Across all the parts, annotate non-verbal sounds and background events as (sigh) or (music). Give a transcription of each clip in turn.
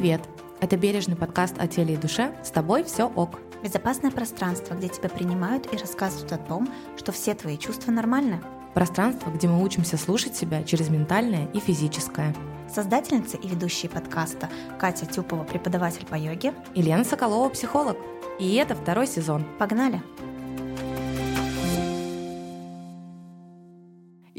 Привет! Это бережный подкаст о теле и душе. С тобой все ок. Безопасное пространство, где тебя принимают и рассказывают о том, что все твои чувства нормальны. Пространство, где мы учимся слушать себя через ментальное и физическое. Создательница и ведущая подкаста Катя Тюпова, преподаватель по йоге. И Лена Соколова, психолог. И это второй сезон. Погнали!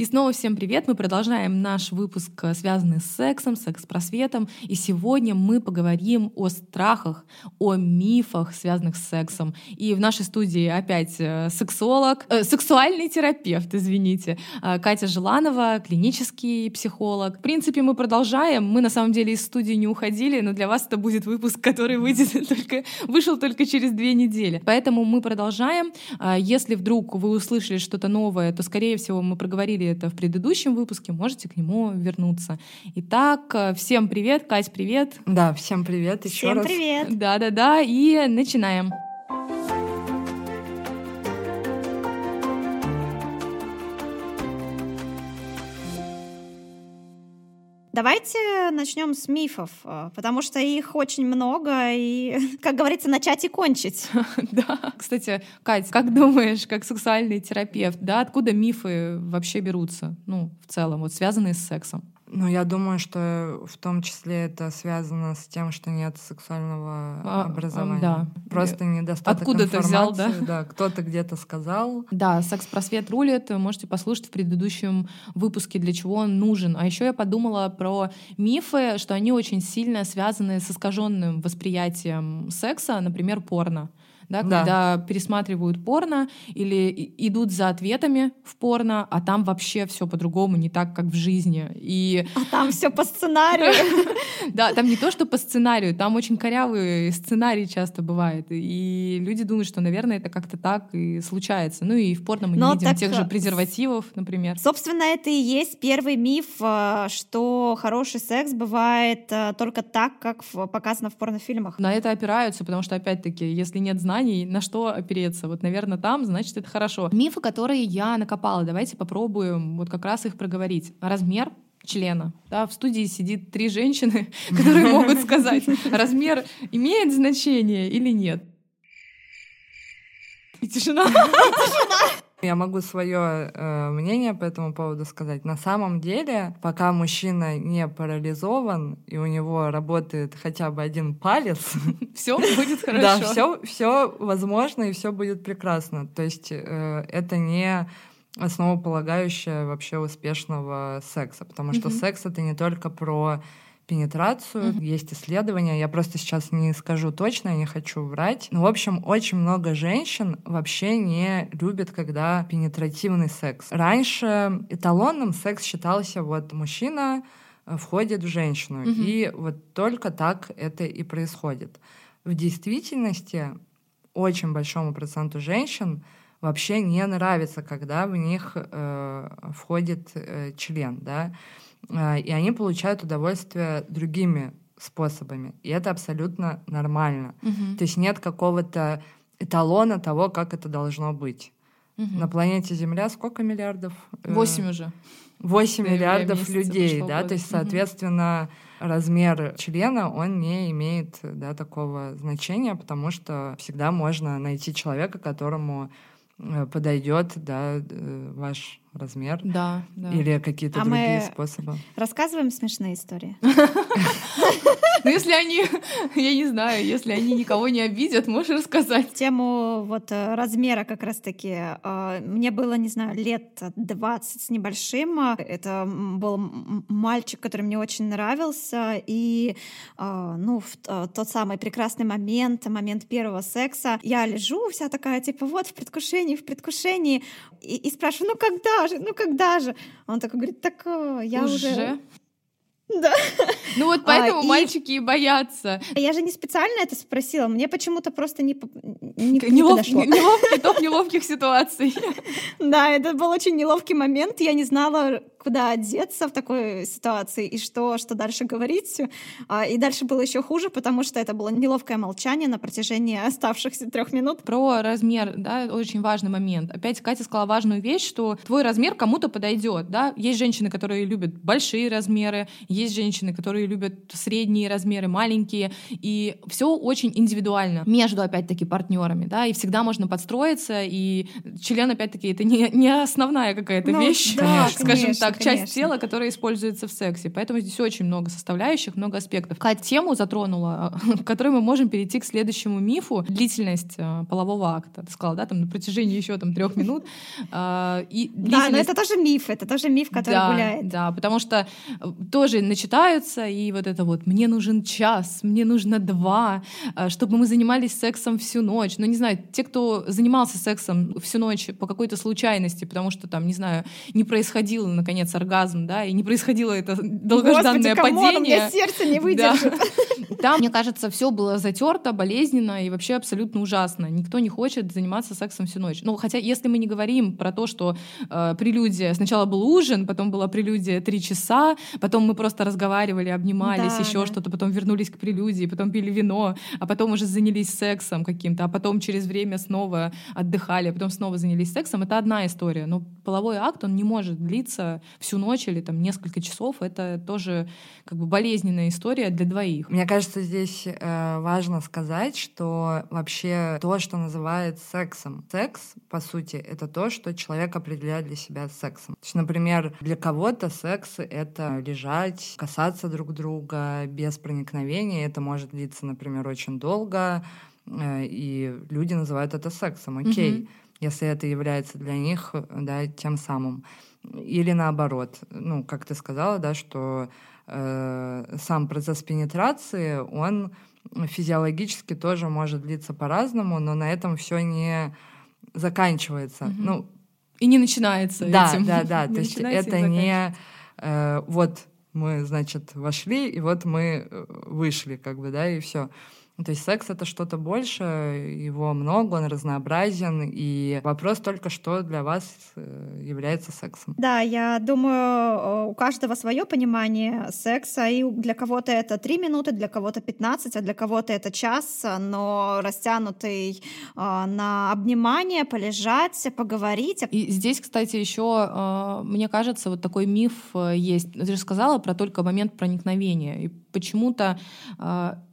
И снова всем привет! Мы продолжаем наш выпуск, э, связанный с сексом, секс-просветом. И сегодня мы поговорим о страхах, о мифах, связанных с сексом. И в нашей студии опять э, сексолог, э, сексуальный терапевт, извините, э, Катя Желанова, клинический психолог. В принципе, мы продолжаем. Мы на самом деле из студии не уходили, но для вас это будет выпуск, который выйдет (laughs) только, вышел только через две недели. Поэтому мы продолжаем. Э, если вдруг вы услышали что-то новое, то, скорее всего, мы проговорили это в предыдущем выпуске, можете к нему вернуться. Итак, э, всем привет, Кать, привет. Да, всем привет еще Всем раз. привет! Да-да-да, и начинаем. Давайте начнем с мифов, э, потому что их очень много, и, (laughs) как говорится, начать и кончить. (laughs) Да. Кстати, Кать, как думаешь, как сексуальный терапевт, да, откуда мифы вообще берутся, ну, в целом, вот связанные с сексом? Ну, я думаю, что в том числе это связано с тем, что нет сексуального А, образования. да. Просто недостаток Откуда ты взял, да? информации. Да, кто-то где-то сказал. Да, секс-просвет рулит. Вы можете послушать в предыдущем выпуске, для чего он нужен. А еще я подумала про мифы, что они очень сильно связаны с искаженным восприятием секса, например, порно. Да, Да. когда пересматривают порно или идут за ответами в порно, а там вообще все по-другому, не так, как в жизни. И А там все по сценарию. (laughs) да, там не то, что по сценарию, там очень корявый сценарий часто бывает. И люди думают, что, наверное, это как-то так и случается. Ну и в порно мы не видим тех же э, презервативов, например. Собственно, это и есть первый миф, э, что хороший секс бывает э, только так, как показано в порнофильмах. На это опираются, потому что, опять-таки, если нет знаний, на что опереться? Вот, наверное, там, значит, это хорошо. Мифы, которые я накопала, давайте попробуем вот как раз их проговорить. Размер члена. Да, в студии сидит три женщины, (laughs) которые могут сказать, размер имеет значение или нет. И тишина. Я могу свое мнение по этому поводу сказать. На самом деле, пока мужчина не парализован и у него работает хотя бы один палец, (laughs) Все будет (laughs) хорошо. да, все, все возможно и все будет прекрасно. То есть э, это не основополагающее вообще успешного секса, потому что секс это не только про пенетрацию, Мгм. есть исследования, я просто сейчас не скажу точно, я не хочу врать. Но, в общем, очень много женщин вообще не любят, когда пенетративный секс. Раньше эталонным секс считался вот мужчина э, входит в женщину, Мгм. и вот только так это и происходит. В действительности очень большому проценту женщин вообще не нравится, когда в них э, входит э, член, да, и они получают удовольствие другими способами, и это абсолютно нормально. Мгм. То есть нет какого-то эталона того, как это должно быть. Мгм. На планете Земля сколько миллиардов? Э, Восемь уже. 8 Ноября миллиардов людей, да, года. то есть, соответственно, размер члена, он не имеет, да, такого значения, потому что всегда можно найти человека, которому э, подойдет, да, э, ваш размер Да, да. или какие-то А другие мы- способы. Рассказываем смешные истории. (laughs) Ну, если они, я не знаю, если они никого не обидят, можешь рассказать. Тему вот э, размера как раз-таки. э, Мне было, не знаю, лет 20 с небольшим. Это был мальчик, который мне очень нравился. И, э, ну, в тот самый прекрасный момент, момент первого секса, я лежу вся такая, типа, вот, в предвкушении, в предвкушении. И, и спрашиваю, ну когда же, ну когда же? Он такой говорит, так э, я уже... Да. Ну вот поэтому и- мальчики и боятся. Я же не специально это спросила, мне почему-то просто не, не, не Нелов- подошло. Неловкий топ неловких ситуаций. (laughs) Да, это был очень неловкий момент. Я не знала, куда одеться в такой ситуации и что, что дальше говорить. А, и дальше было еще хуже, потому что это было неловкое молчание на протяжении (laughs) оставшихся трех минут. Про размер, да, очень важный момент. Опять Катя сказала важную вещь, что твой размер кому-то подойдет, да. Есть женщины, которые любят большие размеры, есть женщины, которые любят средние размеры, маленькие, и все очень индивидуально между, опять-таки, партнерами, да, и всегда можно подстроиться, и член, опять-таки, это не, не основная какая-то ну, вещь, да, (laughs) скажем конечно, так, конечно. часть тела, которая используется в сексе. Поэтому здесь очень много составляющих, много аспектов. Катя тему затронула, (laughs) в которой мы можем перейти к следующему мифу. Длительность э, полового акта. Ты сказала, да, там на протяжении еще там трех минут. (laughs) А, и. Да, но это тоже миф, это тоже миф, который да, гуляет. Да, потому что э, тоже начитаются, и вот это вот «мне нужен час», «мне нужно два», э, чтобы мы занимались сексом всю ночь. Ну, не знаю, те, кто занимался сексом всю ночь по какой-то случайности, потому что там, не знаю, не происходило, наконец, оргазм, да, и не происходило это долгожданное Господи, падение. у меня сердце не (laughs) выдержит. Да. (laughs) Там, мне кажется, все было затерто, болезненно и вообще абсолютно ужасно. Никто не хочет заниматься сексом всю ночь. Ну, хотя, если мы не говорим про то, что э, прелюдия... Сначала был ужин, потом была прелюдия три часа, потом мы просто разговаривали, обнимались, да, еще да. что-то, потом вернулись к прелюдии, потом пили вино, а потом уже занялись сексом каким-то, а потом через время снова отдыхали, а потом снова занялись сексом. Это одна история. Но половой акт, он не может длиться всю ночь или там несколько часов. Это тоже как бы болезненная история для двоих. Мне кажется, здесь э, важно сказать, что вообще то, что называют сексом, секс, по сути, это то, что человек определяет для себя сексом. То есть, например, для кого-то секс — это лежать, касаться друг друга без проникновения. Это может длиться, например, очень долго, э, и люди называют это сексом. Окей. Mm-hmm если это является для них да, тем самым. Или наоборот, ну, как ты сказала, да, что э, сам процесс пенетрации, он физиологически тоже может длиться по-разному, но на этом все не заканчивается. Угу. Ну, и не начинается да, этим. Да, да. (laughs) То есть это не э, вот мы, значит, вошли, и вот мы э, вышли, как бы, да, и все. То есть секс — это что-то больше, его много, он разнообразен, и вопрос только, что для вас э, является сексом. Да, я думаю, у каждого свое понимание секса, и для кого-то это 3 минуты, для кого-то 15, а для кого-то это час, но растянутый э, на обнимание, полежать, поговорить. И здесь, кстати, еще, э, мне кажется, вот такой миф есть. Ты же сказала про только момент проникновения. И почему-то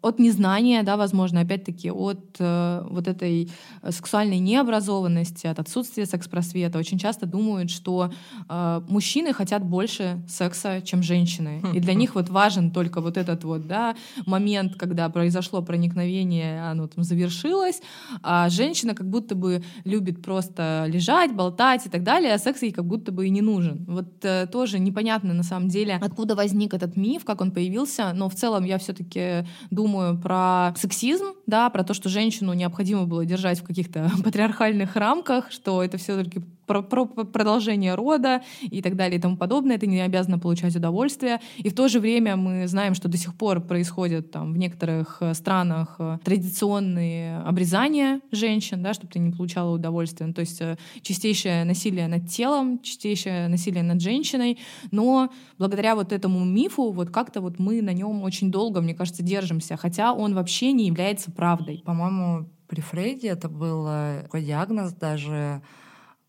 от незнания, да, возможно, опять-таки от э, вот этой сексуальной необразованности, от отсутствия секс-просвета, очень часто думают, что э, мужчины хотят больше секса, чем женщины. Хм, И для хм. них вот важен только вот этот вот, да, момент, когда произошло проникновение, оно там завершилось, а женщина как будто бы любит просто лежать, болтать и так далее, а секс ей как будто бы и не нужен. Вот э, тоже непонятно на самом деле, откуда возник этот миф, как он появился, но в целом я все-таки думаю про сексизм, да, про то, что женщину необходимо было держать в каких-то (laughs) патриархальных рамках, что это все-таки про, про продолжение рода и так далее и тому подобное. Ты не обязана получать удовольствие. И в то же время мы знаем, что до сих пор происходят там в некоторых э, странах э, традиционные обрезания женщин, да, чтобы ты не получала удовольствие. Ну, то есть э, чистейшее насилие над телом, чистейшее насилие над женщиной. Но благодаря вот этому мифу вот как-то вот мы на нем очень долго, мне кажется, держимся, хотя он вообще не является правдой. По-моему, при Фрейде это был такой диагноз даже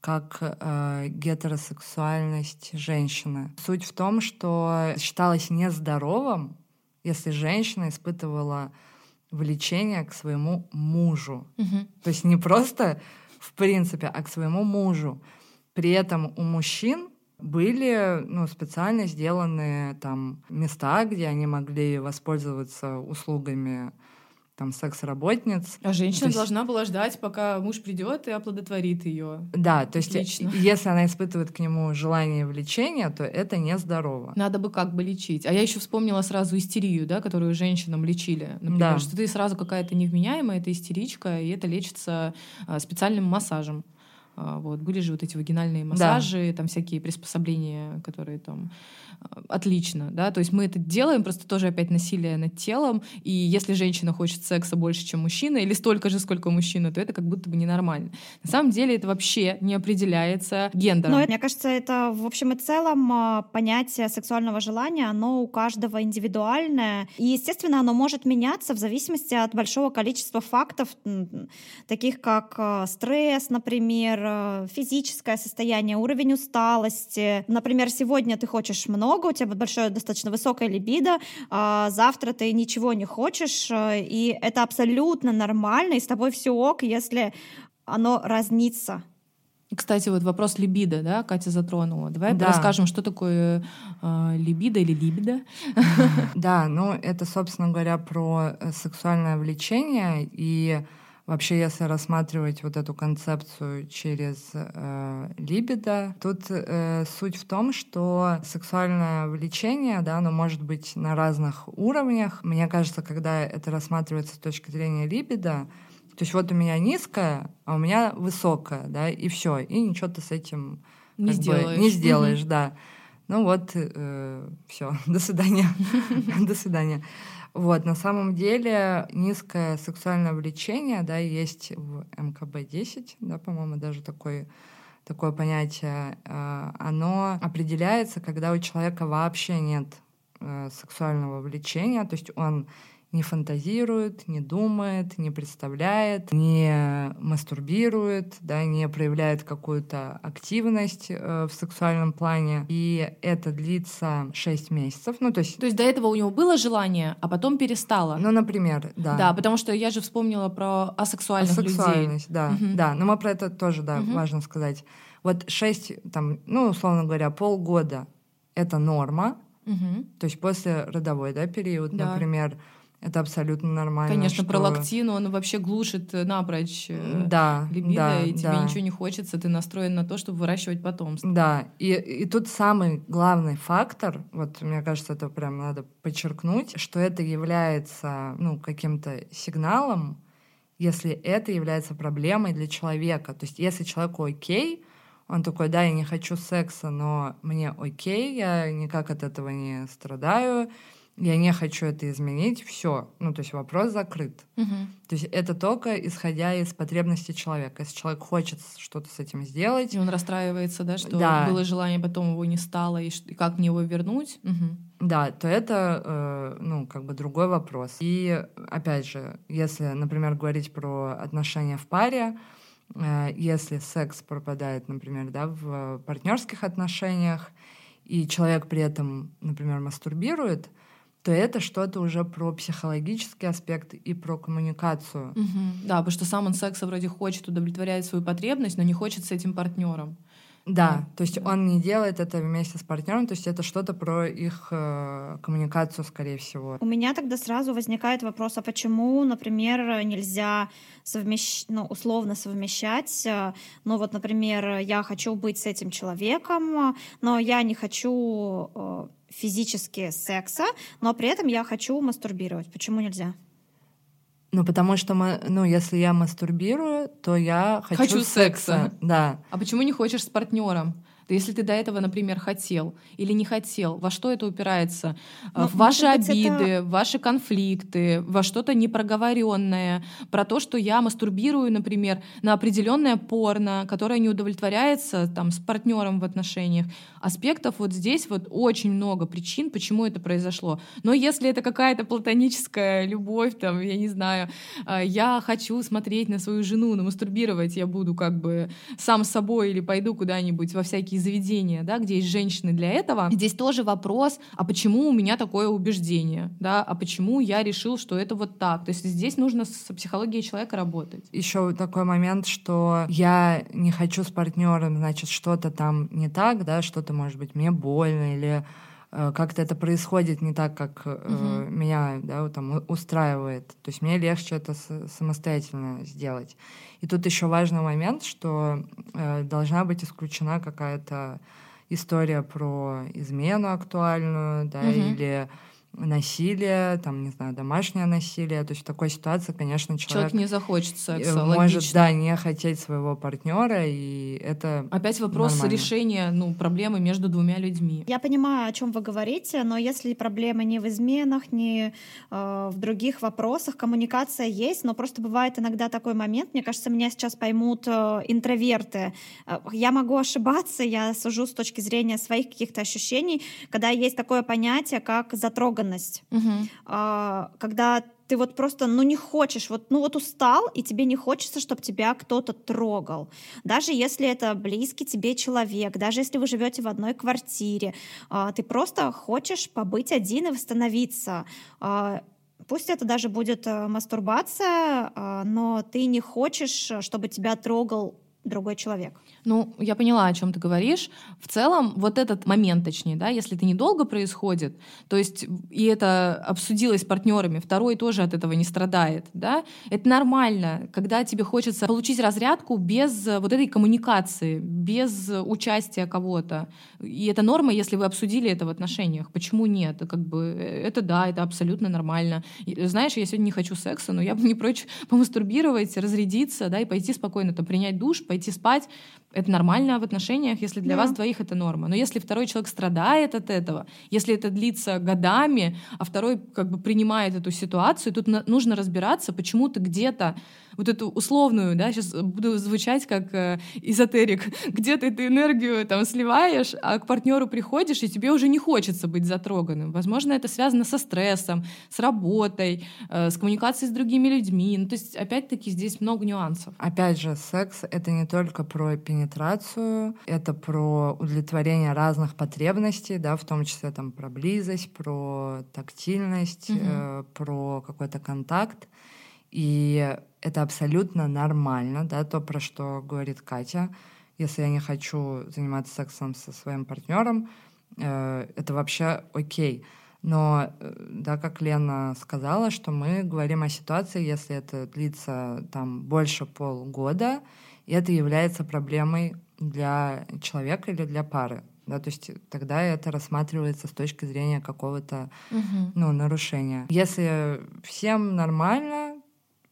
как э, гетеросексуальность женщины. Суть в том, что считалось нездоровым, если женщина испытывала влечение к своему мужу. Угу. То есть не просто в принципе, а к своему мужу. При этом у мужчин были ну, специально сделаны там места, где они могли воспользоваться услугами там секс-работниц. А женщина есть... должна была ждать, пока муж придет и оплодотворит ее. Да, то есть Отлично. если она испытывает к нему желание влечение, то это нездорово. Надо бы как бы лечить. А я еще вспомнила сразу истерию, да, которую женщинам лечили. Например, да. что ты сразу какая-то невменяемая, это истеричка, и это лечится а, специальным массажем. А, вот. Были же вот эти вагинальные массажи, да. там всякие приспособления, которые там отлично, да, то есть мы это делаем, просто тоже опять насилие над телом, и если женщина хочет секса больше, чем мужчина, или столько же, сколько мужчина, то это как будто бы ненормально. На самом деле это вообще не определяется гендером. Но мне кажется, это в общем и целом а, понятие сексуального желания, оно у каждого индивидуальное, и, естественно, оно может меняться в зависимости от большого количества фактов, таких как а, стресс, например, а, физическое состояние, уровень усталости. Например, сегодня ты хочешь много у тебя большое, достаточно высокая либидо, а завтра ты ничего не хочешь, э, и это абсолютно нормально, и с тобой все ок, если оно разнится. Кстати, вот вопрос либидо, да, Катя затронула. Давай да. расскажем, что такое э, либидо или либидо. Да, ну это, собственно говоря, про э, сексуальное влечение и Вообще, если рассматривать вот эту концепцию через э, либидо, тут э, суть в том, что сексуальное влечение, да, оно может быть на разных уровнях. Мне кажется, когда это рассматривается с точки зрения либидо, то есть вот у меня низкое, а у меня высокое, да, и все, и ничего ты с этим не сделаешь, бы, не сделаешь, да. Ну вот, э, все, (laughs) до свидания, (laughs) до свидания. Вот, на самом деле низкое сексуальное влечение, да, есть в МКБ-10, да, по-моему, даже такой такое понятие, э, оно определяется, когда у человека вообще нет э, сексуального влечения, то есть он не фантазирует, не думает, не представляет, не мастурбирует, да, не проявляет какую-то активность э, в сексуальном плане. И это длится 6 месяцев. Ну, то есть... То есть до этого у него было желание, а потом перестало? Ну, например, да. Да, потому что я же вспомнила про асексуальных Асексуальность, людей. да, угу. да. Но мы про это тоже, да, угу. важно сказать. Вот 6, там, ну, условно говоря, полгода — это норма, угу. то есть после родовой, да, период, да. например, это абсолютно нормально. Конечно, что... пролактин, он вообще глушит э, напрочь э, да, либидо, да, и тебе да. ничего не хочется, ты настроен на то, чтобы выращивать потомство. Да, и, и тут самый главный фактор, вот мне кажется, это прям надо подчеркнуть, что это является ну, каким-то сигналом, если это является проблемой для человека. То есть если человеку окей, он такой, да, я не хочу секса, но мне окей, я никак от этого не страдаю, я не хочу это изменить, все. Ну, то есть вопрос закрыт. Угу. То есть это только исходя из потребностей человека. Если человек хочет что-то с этим сделать. И он расстраивается, да, что да. было желание, потом его не стало, и, и как мне его вернуть. Угу. Да, то это, э, ну, как бы другой вопрос. И опять же, если, например, говорить про отношения в паре, э, если секс пропадает, например, да, в партнерских отношениях, и человек при этом, например, мастурбирует, то это что-то уже про психологический аспект и про коммуникацию. Угу. Да, потому что сам он секса вроде хочет удовлетворять свою потребность, но не хочет с этим партнером. Да, то есть он не делает это вместе с партнером, то есть это что-то про их э, коммуникацию, скорее всего. У меня тогда сразу возникает вопрос, а почему, например, нельзя совмещ... ну, условно совмещать, э, ну вот, например, я хочу быть с этим человеком, но я не хочу э, физически секса, но при этом я хочу мастурбировать. Почему нельзя? Ну, потому что, ну, если я мастурбирую, то я хочу, хочу секса. секса. Да. А почему не хочешь с партнером? Если ты до этого, например, хотел или не хотел, во что это упирается? Но, в ваши обиды, это... в ваши конфликты, во что-то непроговоренное, про то, что я мастурбирую, например, на определенное порно, которое не удовлетворяется там с партнером в отношениях. Аспектов вот здесь вот очень много причин, почему это произошло. Но если это какая-то платоническая любовь, там, я не знаю, а, я хочу смотреть на свою жену, но мастурбировать я буду как бы сам собой или пойду куда-нибудь во всякие такие заведения, да, где есть женщины для этого. Здесь тоже вопрос, а почему у меня такое убеждение, да, а почему я решил, что это вот так. То есть здесь нужно с психологией человека работать. Еще такой момент, что я не хочу с партнером, значит, что-то там не так, да, что-то может быть мне больно или как-то это происходит не так, как э, угу. меня да, там, устраивает. То есть мне легче это самостоятельно сделать. И тут еще важный момент, что э, должна быть исключена какая-то история про измену актуальную, да, угу. или насилие, там, не знаю, домашнее насилие. То есть в такой ситуации, конечно, человек... Человек не захочет секса, Может, логично. да, не хотеть своего партнера, и это Опять вопрос нормально. решения ну, проблемы между двумя людьми. Я понимаю, о чем вы говорите, но если проблема не в изменах, не э, в других вопросах, коммуникация есть, но просто бывает иногда такой момент, мне кажется, меня сейчас поймут э, интроверты. Э, Я могу ошибаться, я сужу с точки зрения своих каких-то ощущений, когда есть такое понятие, как затроганность. Мгм. А, когда ты вот просто, ну, не хочешь, вот, ну, вот устал, и тебе не хочется, чтобы тебя кто-то трогал. Даже если это близкий тебе человек, даже если вы живете в одной квартире, а, ты просто хочешь побыть один и восстановиться. А, Пусть это даже будет э, мастурбация, но ты не хочешь, э, чтобы тебя трогал другой человек. Ну, я поняла, о чем ты говоришь. В целом, вот этот момент, точнее, да, если это недолго происходит, то есть и это обсудилось с партнерами, второй тоже от этого не страдает, да, это нормально, когда тебе хочется получить разрядку без вот этой коммуникации, без участия кого-то. И это норма, если вы обсудили это в отношениях. Почему нет? Как бы э, это да, это абсолютно нормально. Знаешь, я сегодня не хочу секса, но я бы не прочь (laughs) помастурбировать, разрядиться, да, и пойти спокойно там принять душ, пойти спать. Это нормально в отношениях, если для Да. вас двоих это норма. Но если второй человек страдает от этого, если это длится годами, а второй как бы принимает эту ситуацию, тут на- нужно разбираться, почему ты где-то вот эту условную, да, сейчас буду звучать как э, эзотерик, (laughs) где ты эту энергию там сливаешь, а к партнеру приходишь, и тебе уже не хочется быть затроганным. Возможно, это связано со стрессом, с работой, э, с коммуникацией с другими людьми. Ну, то есть, опять-таки, здесь много нюансов. Опять же, секс — это не только про пенетрацию, это про удовлетворение разных потребностей, да, в том числе там про близость, про тактильность, Мгм. э, про какой-то контакт. И это абсолютно нормально, да, то, про что говорит Катя. Если я не хочу заниматься сексом со своим партнером, э, это вообще окей. Но, э, да, как Лена сказала, что мы говорим о ситуации, если это длится там больше полгода, и это является проблемой для человека или для пары. Да, то есть тогда это рассматривается с точки зрения какого-то ну, нарушения. Если всем нормально,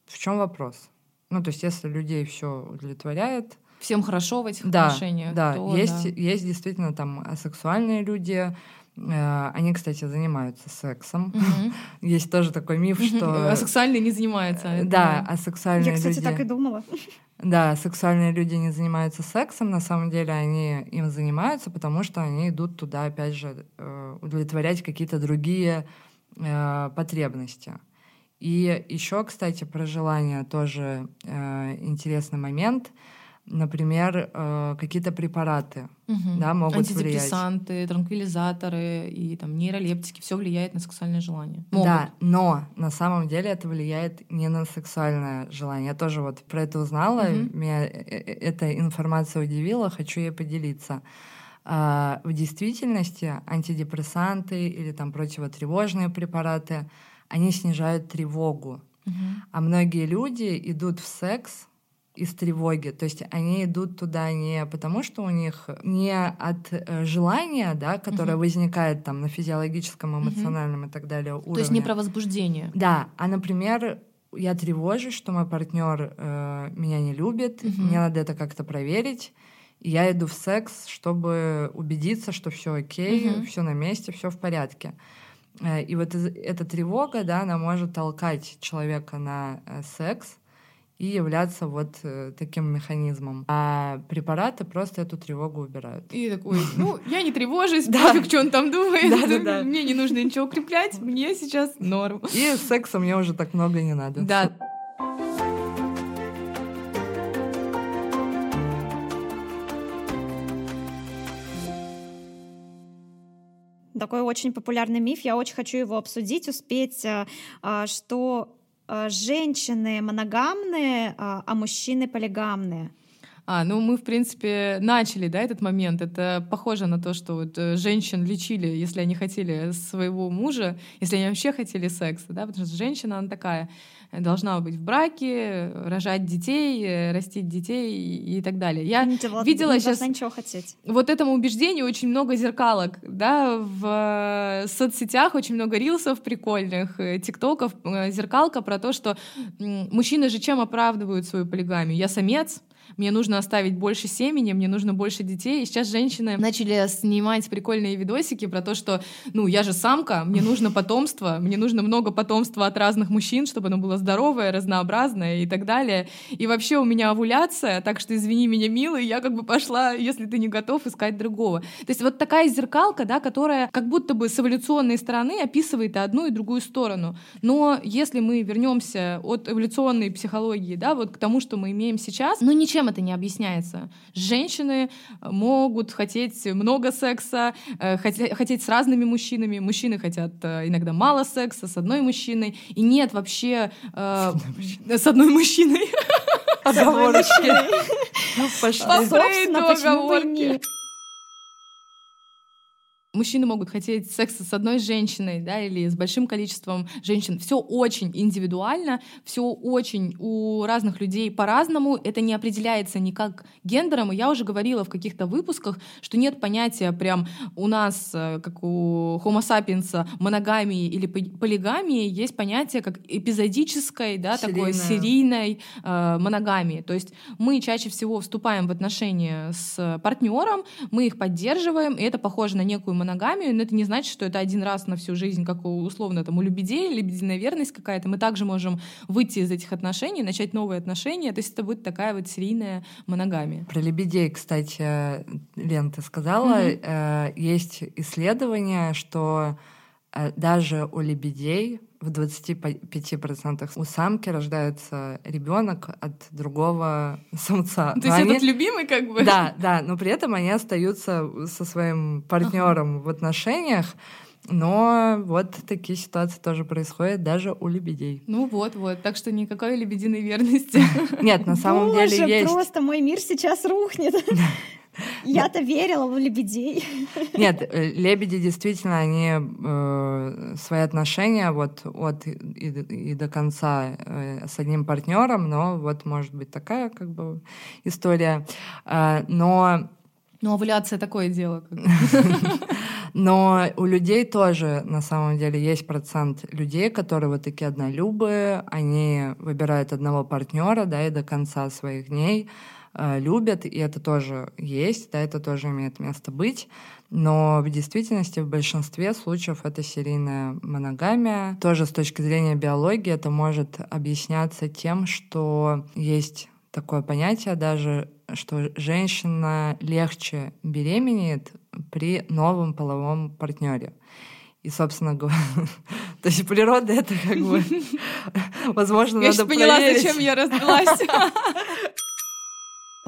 в чем вопрос? Ну, то есть, если людей все удовлетворяет, Всем хорошо в этих да, отношениях. да, то есть, да. есть действительно там асексуальные люди. Э, Они, кстати, занимаются сексом. Мгм. (laughs) Есть тоже такой миф, что А сексуальные не занимаются. это да, асексуальные Я, кстати, люди. так и думала. (laughs) Да, сексуальные люди не занимаются сексом, на самом деле они им занимаются, потому что они идут туда, опять же, э, удовлетворять какие-то другие э, потребности. И еще, кстати, про желание тоже э, интересный момент. Например, э, какие-то препараты Мгм. да, могут влиять. Антидепрессанты, транквилизаторы и там нейролептики, все влияет на сексуальное желание. Могут. Да, но на самом деле это влияет не на сексуальное желание. Я тоже вот про это узнала, Мгм. меня э- э- эта информация удивила, хочу ей поделиться. А, В действительности антидепрессанты или там противотревожные препараты, они снижают тревогу. Мгм. А многие люди идут в секс из тревоги. То есть они идут туда не потому, что у них не от э, желания, да, которое Мгм. возникает там на физиологическом, эмоциональном и так далее уровне. То есть не про возбуждение. Да, а, например, я тревожусь, что мой партнер э, меня не любит, Мгм. мне надо это как-то проверить. И я иду в секс, чтобы убедиться, что все окей, Мгм. все на месте, все в порядке. Э, И вот эта тревога, да, она может толкать человека на э, секс и являться вот э, таким механизмом. А препараты просто эту тревогу убирают. И такой, ну, (laughs) я не тревожусь, Да. пофиг, что он там думает. (laughs) Мне не нужно ничего укреплять, мне сейчас норм. И секса мне уже так много не надо. Да. Такой очень популярный миф, я очень хочу его обсудить, успеть, э, а, что женщины моногамные, а а мужчины полигамные. А, ну мы, в принципе, начали, да, этот момент. Это похоже на то, что вот э, женщин лечили, если они хотели своего мужа, если они вообще хотели секса, да, потому что женщина, она такая, должна быть в браке, рожать детей, э, растить детей и, так далее. Я Не видела не сейчас ничего хотеть. вот этому убеждению очень много зеркалок, да, в э, соцсетях очень много рилсов прикольных, э, тиктоков, э, зеркалка про то, что мужчины же чем оправдывают свою полигамию? Я самец, мне нужно оставить больше семени, мне нужно больше детей. И сейчас женщины начали снимать прикольные видосики про то, что, ну, я же самка, мне нужно потомство, мне нужно много потомства от разных мужчин, чтобы оно было здоровое, разнообразное и так далее. И вообще у меня овуляция, так что извини меня, милый, я как бы пошла, если ты не готов, искать другого. То есть вот такая зеркалка, да, которая как будто бы с эволюционной стороны описывает и одну, и другую сторону. Но если мы вернемся от эволюционной психологии, да, вот к тому, что мы имеем сейчас, ну ничем это не объясняется. Женщины могут хотеть много секса, э, хотеть, с разными мужчинами, мужчины хотят э, иногда мало секса с одной мужчиной, и нет вообще э, с одной мужчиной. Оговорочки. Ну, пошли. По Собственно, почему бы нет? Мужчины могут хотеть секса с одной женщиной, да, или с большим количеством женщин. Все очень индивидуально, все очень у разных людей по-разному. Это не определяется никак гендером. И я уже говорила в каких-то выпусках, что нет понятия прям у нас, э, как у Homo sapiens, моногамии или поли- полигамии. Есть понятие как эпизодической, да, такой Серийная. серийной э, моногамии. То есть мы чаще всего вступаем в отношения с партнером, мы их поддерживаем, и это похоже на некую моногамию, но это не значит, что это один раз на всю жизнь, как у, условно там у лебедей, лебединая верность какая-то. Мы также можем выйти из этих отношений, начать новые отношения, то есть это будет такая вот серийная моногамия. Про лебедей, кстати, Лен, ты сказала, Мгм. э, есть исследование, что даже у лебедей в 25% у самки рождается ребенок от другого (laughs) самца. То Но есть они- этот любимый как бы... Да, да, но при этом они остаются со своим партнером в отношениях. Но вот такие ситуации тоже происходят даже у лебедей. Ну вот, вот, так что никакой лебединой верности. Нет, на самом деле есть. просто мой мир сейчас рухнет. (laughs) Я-то верила в лебедей. (laughs) Нет, э, лебеди действительно, они э, свои отношения вот от и, и до конца э, с одним партнером, но вот может быть такая как бы история. Э, но Ну, овуляция такое дело. как бы. (laughs) Но у людей тоже, на самом деле, есть процент людей, которые вот такие однолюбые, они выбирают одного партнера, да, и до конца своих дней любят, и это тоже есть, да, это тоже имеет место быть. Но в действительности в большинстве случаев это серийная моногамия. Тоже с точки зрения биологии это может объясняться тем, что есть такое понятие даже, что женщина легче беременеет при новом половом партнере. И, собственно говоря, (laughs) то есть природа это как бы, (laughs) возможно, Я надо поняла, проверить. зачем я развелась. (laughs)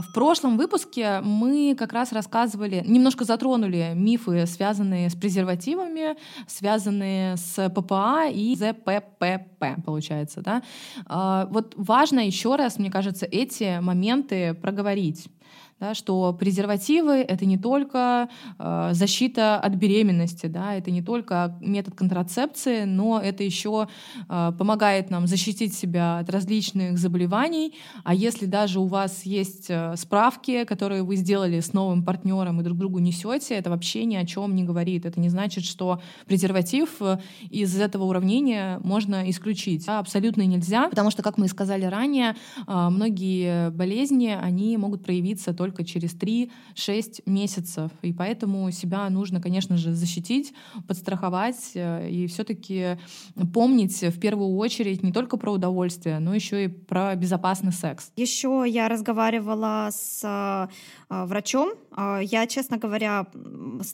В прошлом выпуске мы как раз рассказывали, немножко затронули мифы, связанные с презервативами, связанные с ППА и ЗППП, получается, да. А, Вот важно еще раз, мне кажется, эти моменты проговорить да, что презервативы — это не только э, защита от беременности, да, это не только метод контрацепции, но это еще э, помогает нам защитить себя от различных заболеваний. А если даже у вас есть э, справки, которые вы сделали с новым партнером и друг другу несете, это вообще ни о чем не говорит. Это не значит, что презерватив э, из этого уравнения можно исключить. Да, абсолютно нельзя, потому что, как мы и сказали ранее, э, многие болезни, они могут проявиться только через 3-6 месяцев. И поэтому себя нужно, конечно же, защитить, подстраховать э, и все-таки помнить в первую очередь не только про удовольствие, но еще и про безопасный секс. Еще я разговаривала с э, врачом. Э, Я, честно говоря,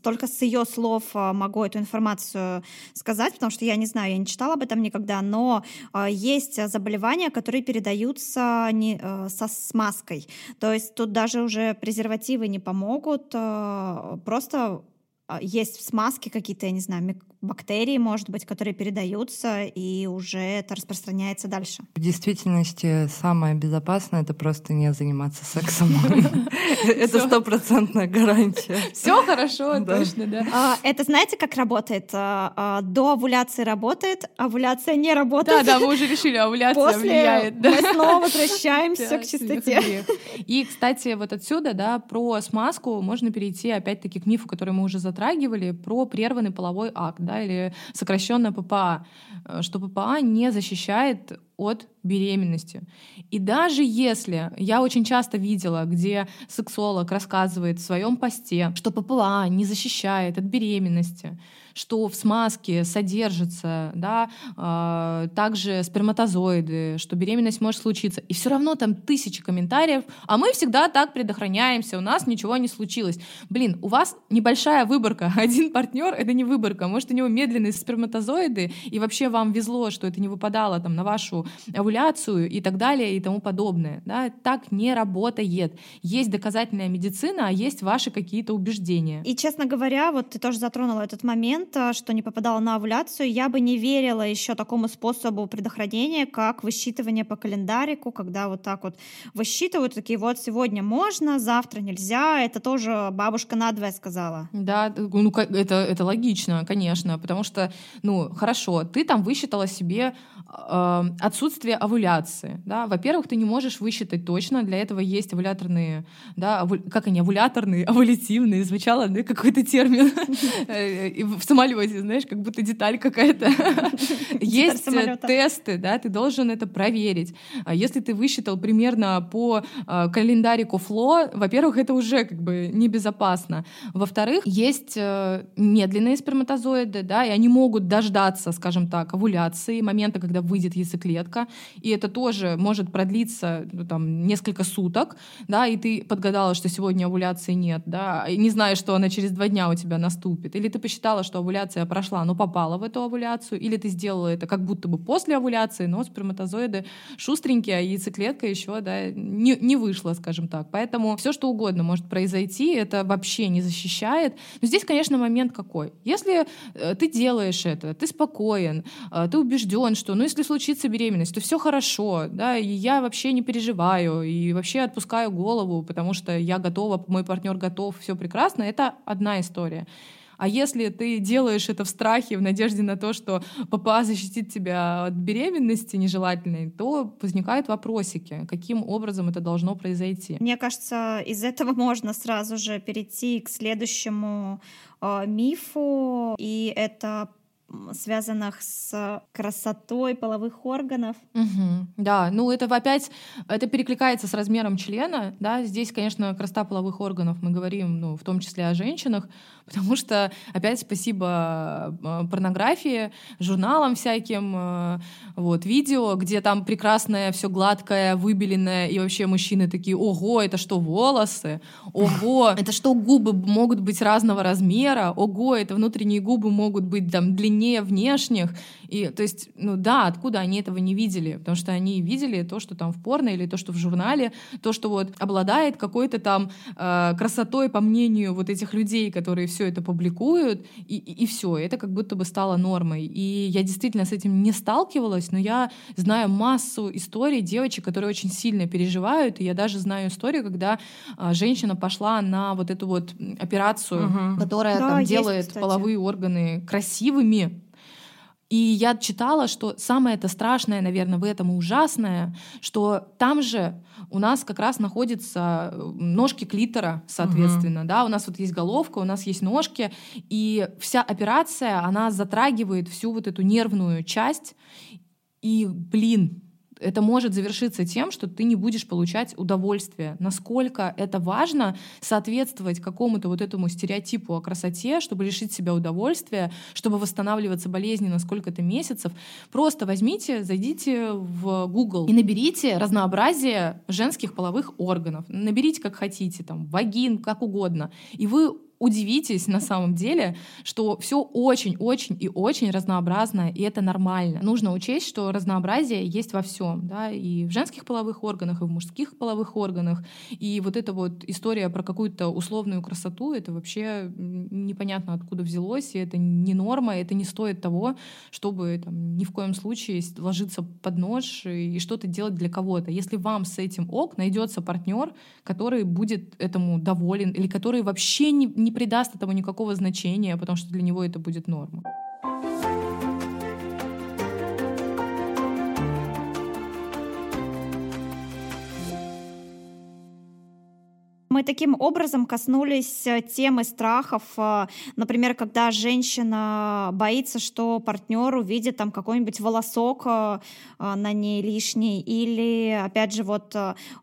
только с ее слов могу эту информацию сказать, потому что я не знаю, я не читала об этом никогда, но есть заболевания, которые передаются не, со смазкой. То есть тут даже уже презервативы не помогут, э, просто а, есть в смазке какие-то, я не знаю, бактерии, может быть, которые передаются, и уже это распространяется дальше. В действительности самое безопасное — это просто не заниматься сексом. (laughs) Это стопроцентная гарантия. Все хорошо, точно, да. А, это знаете, как работает? А, а, до овуляции работает, овуляция не работает. Да, да, мы уже решили, овуляция влияет. Мы снова возвращаемся к чистоте. И, кстати, вот отсюда, да, про смазку можно перейти опять-таки к мифу, который мы уже затрагивали, про прерванный половой акт, да, или сокращенно ППА, э, что ППА не защищает от беременности. И даже если я очень часто видела, где сексолог рассказывает в своем посте, что ППА не защищает от беременности, что в смазке содержится, да, э, также сперматозоиды, что беременность может случиться. И все равно там тысячи комментариев, а мы всегда так предохраняемся, у нас ничего не случилось. Блин, у вас небольшая выборка. (laughs) Один партнер — это не выборка. Может, у него медленные сперматозоиды, и вообще вам везло, что это не выпадало там на вашу овуляцию и так далее и тому подобное. Да? Так не работает. Есть доказательная медицина, а есть ваши какие-то убеждения. И, честно говоря, вот ты тоже затронула этот момент, момента, что не попадала на овуляцию, я бы не верила еще такому способу предохранения, как высчитывание по календарику, когда вот так вот высчитывают, такие вот сегодня можно, завтра нельзя. Это тоже бабушка надвое сказала. Да, ну это, это логично, конечно, потому что, ну, хорошо, ты там высчитала себе э, отсутствие овуляции. Да? Во-первых, ты не можешь высчитать точно, для этого есть овуляторные, да, ову... как они, овуляторные, (laughs) овулятивные, звучало да, какой-то термин (laughs) э, в самолете, знаешь, как будто деталь какая-то. (laughs) Есть тесты, да, ты должен это проверить. А если ты высчитал примерно по э, календарику ФЛО, во-первых, это уже как бы небезопасно. Во-вторых, есть э, медленные сперматозоиды, да, и они могут дождаться, скажем так, овуляции, момента, когда выйдет яйцеклетка, и это тоже может продлиться ну, там, несколько суток, да, и ты подгадала, что сегодня овуляции нет, да, и не знаешь, что она через два дня у тебя наступит, или ты посчитала, что овуляция прошла, но попала в эту овуляцию, или ты сделала это как будто бы после овуляции, но сперматозоиды шустренькие, а яйцеклетка еще, да, не, не вышла, скажем так. Поэтому все, что угодно может произойти, это вообще не защищает. Но здесь, конечно, момент какой. Если э, ты делаешь это, ты спокоен, э, ты убежден, что, ну, если случится беременность, то все хорошо, да, и я вообще не переживаю, и вообще отпускаю голову, потому что я готова, мой партнер готов, все прекрасно, это одна история. А если ты делаешь это в страхе, в надежде на то, что папа защитит тебя от беременности нежелательной, то возникают вопросики, каким образом это должно произойти. Мне кажется, из этого (laughs) можно сразу же перейти к следующему э, мифу, и это связанных с красотой половых органов. Угу, да, ну это опять, это перекликается с размером члена, да, здесь, конечно, красота половых органов, мы говорим, ну, в том числе о женщинах, (laughs) потому что, опять, спасибо э, порнографии, журналам всяким, э, вот, видео, где там прекрасное, все гладкое, выбеленное, и вообще мужчины такие, ого, это что, волосы? Ого, (laughs) это что, губы могут быть разного размера? Ого, это внутренние губы могут быть там длиннее длиннее внешних. И, то есть, ну да, откуда они этого не видели? Потому что они видели то, что там в порно или то, что в журнале, то, что вот обладает какой-то там э, красотой, по мнению вот этих людей, которые все это публикуют, и, и, и все, это как будто бы стало нормой. И я действительно с этим не сталкивалась, но я знаю массу историй девочек, которые очень сильно переживают, и я даже знаю историю, когда э, женщина пошла на вот эту вот операцию, угу. которая да, там делает кстати. половые органы красивыми, и я читала, что самое это страшное, наверное, в этом и ужасное, что там же у нас как раз находятся э, ножки клитора, соответственно, угу. да, у нас вот есть головка, у нас есть ножки, и вся операция, она затрагивает всю вот эту нервную часть, и, блин, это может завершиться тем, что ты не будешь получать удовольствие. Насколько это важно соответствовать какому-то вот этому стереотипу о красоте, чтобы лишить себя удовольствия, чтобы восстанавливаться болезненно сколько-то месяцев. Просто возьмите, зайдите в Google и наберите разнообразие женских половых органов. Наберите как хотите, там, вагин, как угодно. И вы удивитесь на самом деле, что все очень-очень и очень разнообразно, и это нормально. Нужно учесть, что разнообразие есть во всем, да, и в женских половых органах, и в мужских половых органах. И вот эта вот история про какую-то условную красоту, это вообще непонятно откуда взялось, и это не норма, это не стоит того, чтобы там, ни в коем случае ложиться под нож и что-то делать для кого-то. Если вам с этим ок, найдется партнер, который будет этому доволен или который вообще не, не придаст этому никакого значения, потому что для него это будет норма. Мы таким образом коснулись э, темы страхов, э, например, когда женщина боится, что партнер увидит там какой-нибудь волосок э, на ней лишний, или, опять же, вот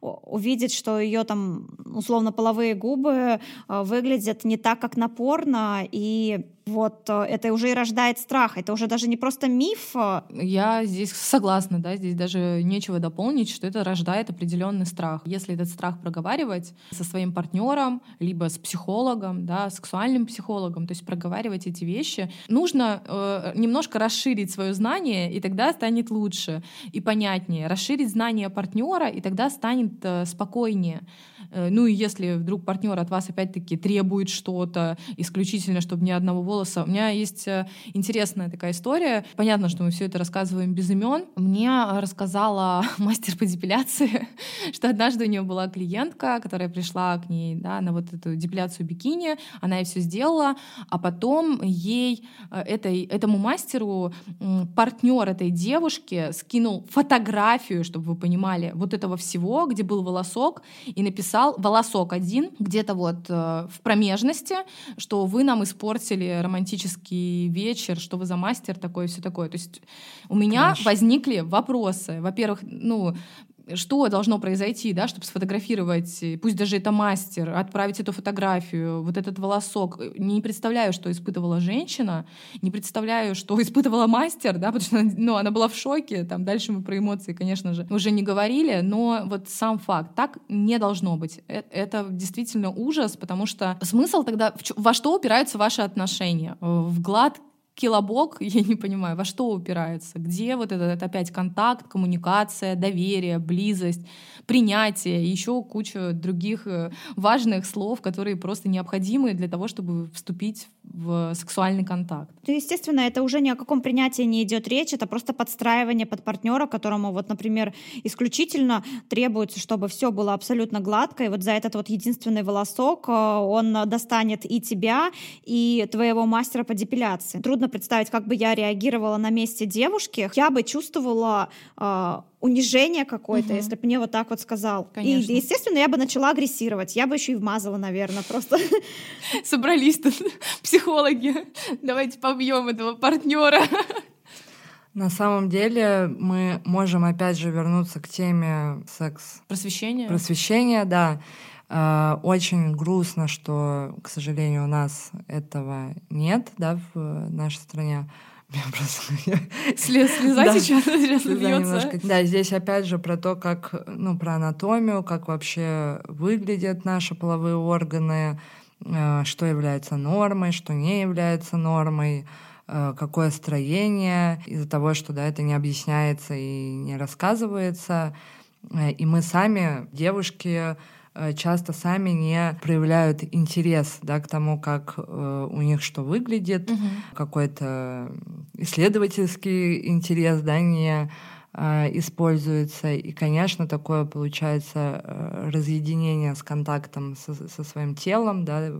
увидит, что ее там условно половые губы выглядят не так, как напорно, и вот э, это уже и рождает страх. Это уже даже не просто миф. Я здесь согласна, да, здесь даже нечего дополнить, что это рождает определенный страх. Если этот страх проговаривать со своим партнером, либо с психологом, да, сексуальным психологом, то есть проговаривать эти вещи, нужно э, немножко расширить свое знание, и тогда станет лучше и понятнее. Расширить знание партнера, и тогда станет э, спокойнее. Э, ну и если вдруг партнер от вас опять-таки требует что-то исключительно, чтобы ни одного волоса. У меня есть э, интересная такая история. Понятно, что мы все это рассказываем без имен. Мне рассказала (laughs) мастер по депиляции, (laughs) что однажды у нее была клиентка, которая пришла к ней да, на вот эту депиляцию бикини, она ей все сделала, а потом ей, э, этой, этому мастеру, партнер этой девушки скинул фотографию, чтобы вы понимали, вот этого всего, где был волосок, и написал волосок один где-то вот э, в промежности, что вы нам испортили романтический вечер, что вы за мастер такой, все такое. То есть у меня Конечно. возникли вопросы. Во-первых, ну, что должно произойти, да, чтобы сфотографировать, пусть даже это мастер, отправить эту фотографию, вот этот волосок. Не представляю, что испытывала женщина, не представляю, что (laughs) испытывала мастер, да, потому что ну, она была в шоке. Там дальше мы про эмоции, конечно же, уже не говорили, но вот сам факт, так не должно быть. Э, это действительно ужас, потому что смысл тогда, во что упираются ваши отношения? В глад Килобок, (laughs) я не понимаю, во что упирается? Где вот этот опять контакт, коммуникация, доверие, близость, принятие еще куча других э, важных слов, которые просто необходимы для того, чтобы вступить в сексуальный контакт. Ну, естественно, это уже ни о каком принятии не идет речь, это просто подстраивание под партнера, которому вот, например, исключительно требуется, чтобы все было абсолютно гладко, и вот за этот вот единственный волосок э, он достанет и тебя, и твоего мастера по депиляции. Трудно представить, как бы я реагировала на месте девушки. Я бы чувствовала э, унижение какое-то, угу. если бы мне вот так вот сказал. Конечно. И, естественно, я бы начала агрессировать. Я бы еще и вмазала, наверное, просто. (laughs) Собрались тут (laughs) психологи. Давайте побьем этого партнера. (laughs) На самом деле мы можем опять же вернуться к теме секс. Просвещения. Просвещения, да. А, очень грустно, что, к сожалению, у нас этого нет, да, в нашей стране. (laughs) Слез, слеза да, сейчас, сейчас немножко. Да, здесь опять же про то, как, ну, про анатомию, как вообще выглядят наши половые органы, а, что является нормой, что не является нормой, а, какое строение, из-за того, что да, это не объясняется и не рассказывается. И мы сами, девушки, Э, часто сами не проявляют интерес да, к тому, как э, у них что выглядит, угу. какой-то исследовательский интерес да, не э, используется. И, конечно, такое получается э, разъединение с контактом со, со своим телом, да,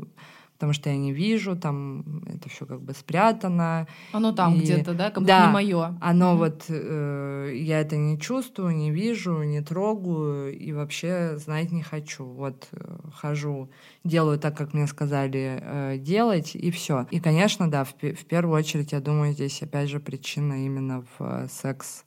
потому что я не вижу, там это все как бы спрятано. Оно там и... где-то, да, как да, не мое. Оно mm-hmm. вот э, я это не чувствую, не вижу, не трогаю и вообще знать не хочу. Вот э, хожу, делаю так, как мне сказали э, делать и все. И, конечно, да, в, в первую очередь я думаю здесь опять же причина именно в э, секс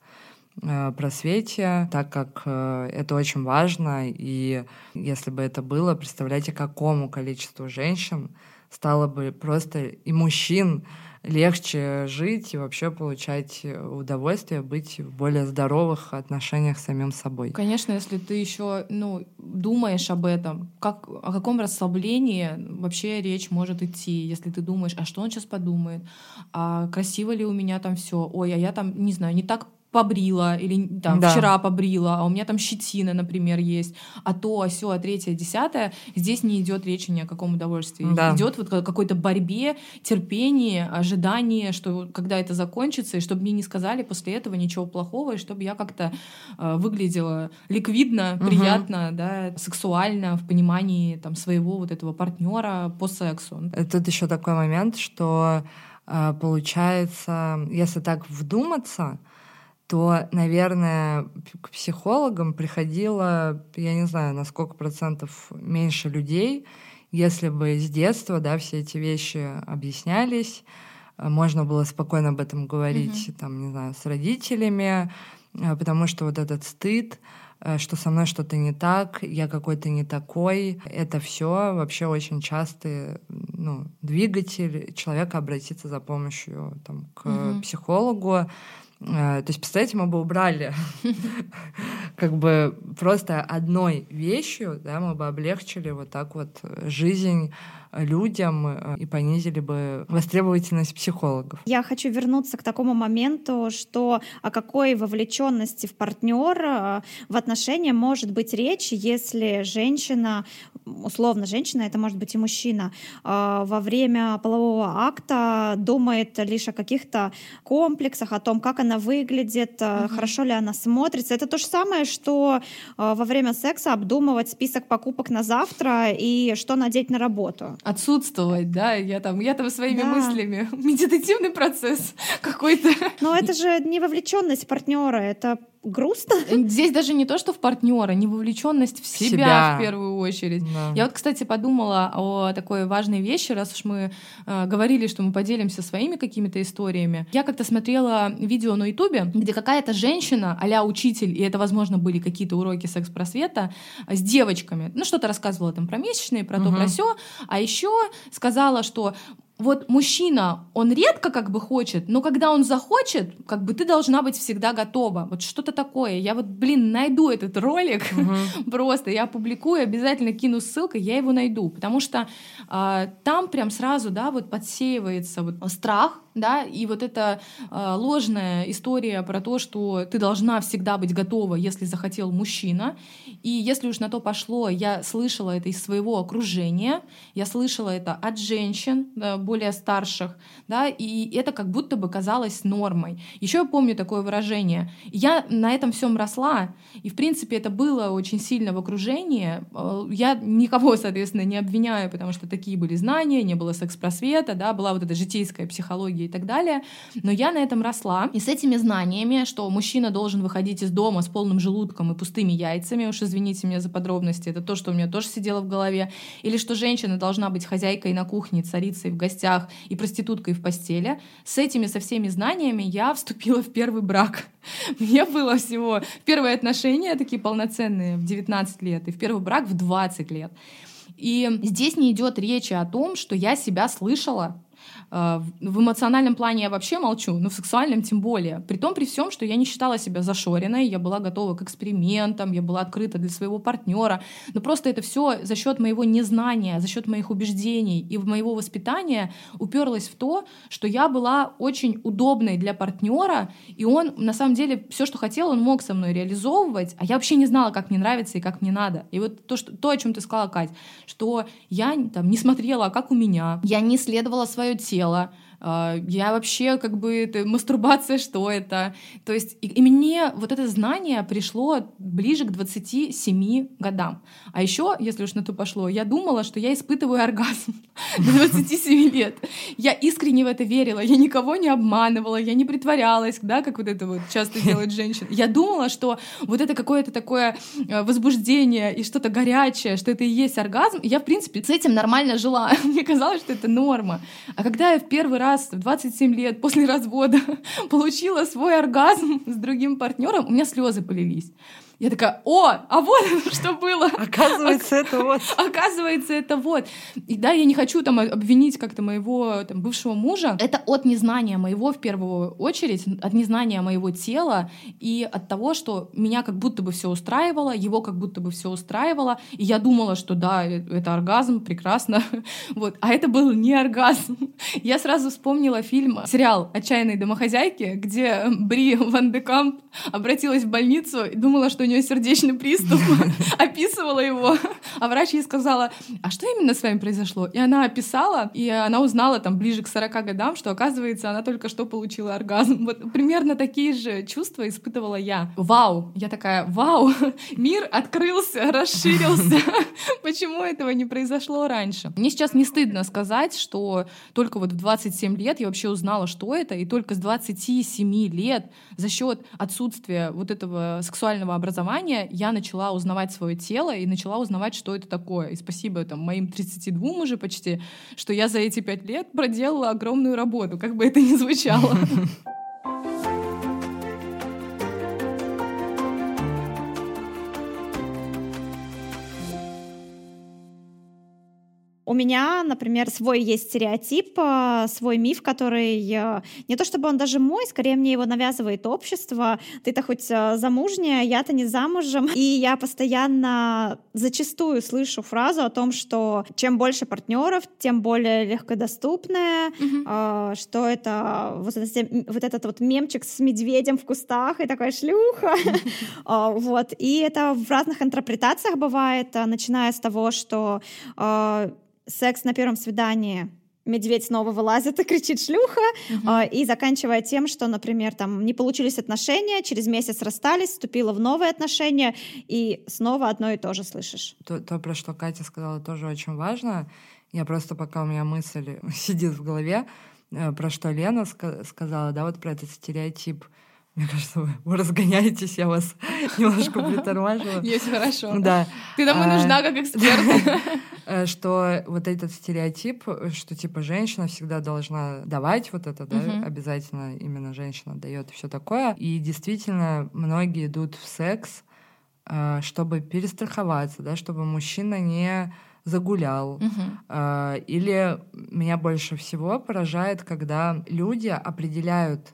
просвете, так как э, это очень важно, и если бы это было, представляете, какому количеству женщин стало бы просто и мужчин легче жить и вообще получать удовольствие, быть в более здоровых отношениях с самим собой. Конечно, если ты еще ну, думаешь об этом, как, о каком расслаблении вообще речь может идти, если ты думаешь, а что он сейчас подумает, а красиво ли у меня там все, ой, а я там, не знаю, не так побрила или там да. вчера побрила, а у меня там щетина, например, есть, а то, а все, а третье, десятое, здесь не идет речи ни о каком удовольствии. Да. Идет вот какой-то борьбе, терпении, ожидании, что когда это закончится, и чтобы мне не сказали после этого ничего плохого, и чтобы я как-то э, выглядела ликвидно, угу. приятно, да, сексуально в понимании там своего вот этого партнера по сексу. Тут еще такой момент, что э, получается, если так вдуматься, то, наверное, к психологам приходило, я не знаю, на сколько процентов меньше людей, если бы с детства, да, все эти вещи объяснялись, э, можно было спокойно об этом говорить, mm-hmm. там, не знаю, с родителями, э, потому что вот этот стыд, э, что со мной что-то не так, я какой-то не такой, это все вообще очень частый ну, двигатель человека обратиться за помощью там, к mm-hmm. психологу. Э, то есть, представляете, мы бы убрали (laughs) как бы просто одной вещью, да, мы бы облегчили вот так вот жизнь людям э, и понизили бы востребовательность психологов. Я хочу вернуться к такому моменту, что о какой вовлеченности в партнера э, в отношения может быть речь, если женщина, условно женщина, это может быть и мужчина, э, во время полового акта думает лишь о каких-то комплексах, о том, как она выглядит, mm-hmm. хорошо ли она смотрится. Это то же самое, что во время секса обдумывать список покупок на завтра и что надеть на работу отсутствовать, да, я там, я там своими да. мыслями, (laughs) медитативный процесс какой-то. Но это же не вовлеченность партнера, это грустно. Здесь даже не то, что в партнера, не вовлеченность в себя, себя в первую очередь. Да. Я вот, кстати, подумала о такой важной вещи, раз уж мы э, говорили, что мы поделимся своими какими-то историями. Я как-то смотрела видео на Ютубе, где какая-то женщина, а учитель, и это, возможно, были какие-то уроки секс-просвета, с девочками, ну, что-то рассказывала там про месячные, про угу. то, про все, а еще сказала, что вот мужчина, он редко как бы хочет, но когда он захочет, как бы ты должна быть всегда готова. Вот что-то такое. Я вот, блин, найду этот ролик uh-huh. (laughs) просто, я опубликую, обязательно кину ссылку, я его найду, потому что э, там прям сразу, да, вот подсеивается вот страх, да, и вот эта э, ложная история про то, что ты должна всегда быть готова, если захотел мужчина, и если уж на то пошло, я слышала это из своего окружения, я слышала это от женщин да, более старших, да, и это как будто бы казалось нормой. Еще я помню такое выражение. Я на этом всем росла, и в принципе это было очень сильно в окружении. Э, я никого, соответственно, не обвиняю, потому что такие были знания, не было секс-просвета, да, была вот эта житейская психология и так далее. Но я на этом росла. И с этими знаниями, что мужчина должен выходить из дома с полным желудком и пустыми яйцами, уж извините меня за подробности, это то, что у меня тоже сидело в голове, или что женщина должна быть хозяйкой на кухне, царицей в гостях и проституткой в постели. С этими, со всеми знаниями я вступила в первый брак. (laughs) Мне было всего первые отношения такие полноценные в 19 лет, и в первый брак в 20 лет. И здесь не идет речи о том, что я себя слышала в эмоциональном плане я вообще молчу, но в сексуальном тем более. При том, при всем, что я не считала себя зашоренной, я была готова к экспериментам, я была открыта для своего партнера. Но просто это все за счет моего незнания, за счет моих убеждений и моего воспитания уперлось в то, что я была очень удобной для партнера, и он на самом деле все, что хотел, он мог со мной реализовывать, а я вообще не знала, как мне нравится и как мне надо. И вот то, что, то о чем ты сказала, Кать, что я там не смотрела, как у меня, я не исследовала свое тело, тело, а, я вообще как бы это мастурбация, что это? То есть и, и мне вот это знание пришло ближе к 27 годам. А еще, если уж на то пошло, я думала, что я испытываю оргазм (laughs) до 27 лет. Я искренне в это верила, я никого не обманывала, я не притворялась, да, как вот это вот часто делают женщины. Я думала, что вот это какое-то такое э, возбуждение и что-то горячее, что это и есть оргазм. Я, в принципе, с этим нормально жила. (laughs) Мне казалось, что это норма. А когда я в первый раз раз в 27 лет после (laughs) развода получила свой оргазм с другим партнером, у меня слезы полились. Я такая, о, а вот (laughs) что было. Оказывается, это вот. Оказывается, это вот. И да, я не хочу там обвинить как-то моего там, бывшего мужа. Это от незнания моего в первую очередь, от незнания моего тела и от того, что меня как будто бы все устраивало, его как будто бы все устраивало. И я думала, что да, э, это оргазм, прекрасно. (laughs) Вот. А это был не оргазм. (laughs) Я сразу вспомнила фильм, сериал «Отчаянные домохозяйки», где Бри Ван де Камп обратилась в больницу и думала, что у нее сердечный приступ, (laughs) описывала его. А врач ей сказала, а что именно с вами произошло? И она описала, и она узнала там ближе к 40 годам, что, оказывается, она только что получила оргазм. Вот примерно такие же чувства испытывала я. Вау! Я такая, вау! (laughs) Мир открылся, (laughs) расширился. Почему этого не произошло раньше? Мне сейчас не стыдно сказать, что только вот в 27 лет я вообще узнала, что это, и только с 27 лет за счет отсутствия вот этого сексуального образования я начала узнавать свое тело и начала узнавать, что это такое. И спасибо там, моим 32 уже почти, что я за эти пять лет проделала огромную работу, как бы это ни звучало. (laughs) У меня, например, свой есть стереотип, э, свой миф, который э, не то чтобы он даже мой, скорее мне его навязывает общество. Ты-то хоть э, замужняя, я-то не замужем. (laughs) И я постоянно зачастую слышу фразу о том, что чем больше партнеров, тем более легкодоступная, mm-hmm. что это вот, этот, вот этот вот мемчик с медведем в кустах и такая шлюха. (laughs) Вот. И это в разных интерпретациях бывает, начиная с того, что секс на первом свидании медведь снова вылазит и кричит шлюха, uh-huh. и заканчивая тем, что, например, там не получились отношения, через месяц расстались, вступила в новые отношения, и снова одно и то же слышишь. То, то про что Катя сказала, тоже очень важно. Я просто, пока у меня мысль (laughs) сидит в голове, э, про что Лена ска- сказала, да, вот про этот стереотип мне кажется, вы, вы разгоняетесь, я вас (laughs) немножко притормаживаю. (laughs) Есть хорошо. Да. Ты нам и а, нужна как эксперт. (laughs) Э, что вот этот стереотип, что типа женщина всегда должна давать вот это, да, обязательно именно женщина дает все такое. И действительно, многие идут в секс, э, чтобы перестраховаться, да, чтобы мужчина не загулял. Uh-huh. Или меня больше всего поражает, когда люди определяют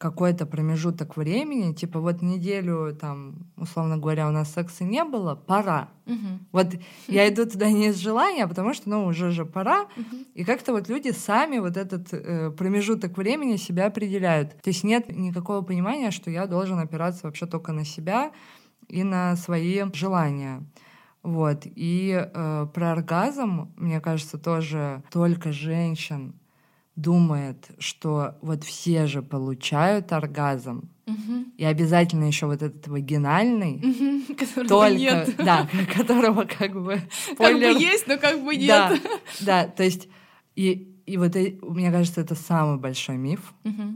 какой-то промежуток времени, типа вот неделю там, условно говоря, у нас секса не было, пора. Угу. Вот (laughs) я иду туда не из желания, а потому что, ну, уже же пора. Угу. И как-то вот люди сами вот этот э, промежуток времени себя определяют. То есть нет никакого понимания, что я должен опираться вообще только на себя и на свои желания. Вот. И э, про оргазм, мне кажется, тоже только женщин думает, что вот все же получают оргазм, угу. и обязательно еще вот этот вагинальный, угу, (laughs) которого только, нет. (laughs) да, которого как бы спойлер, как бы есть, но как бы нет. Да, (laughs) да, то есть и и вот мне кажется, это самый большой миф, угу.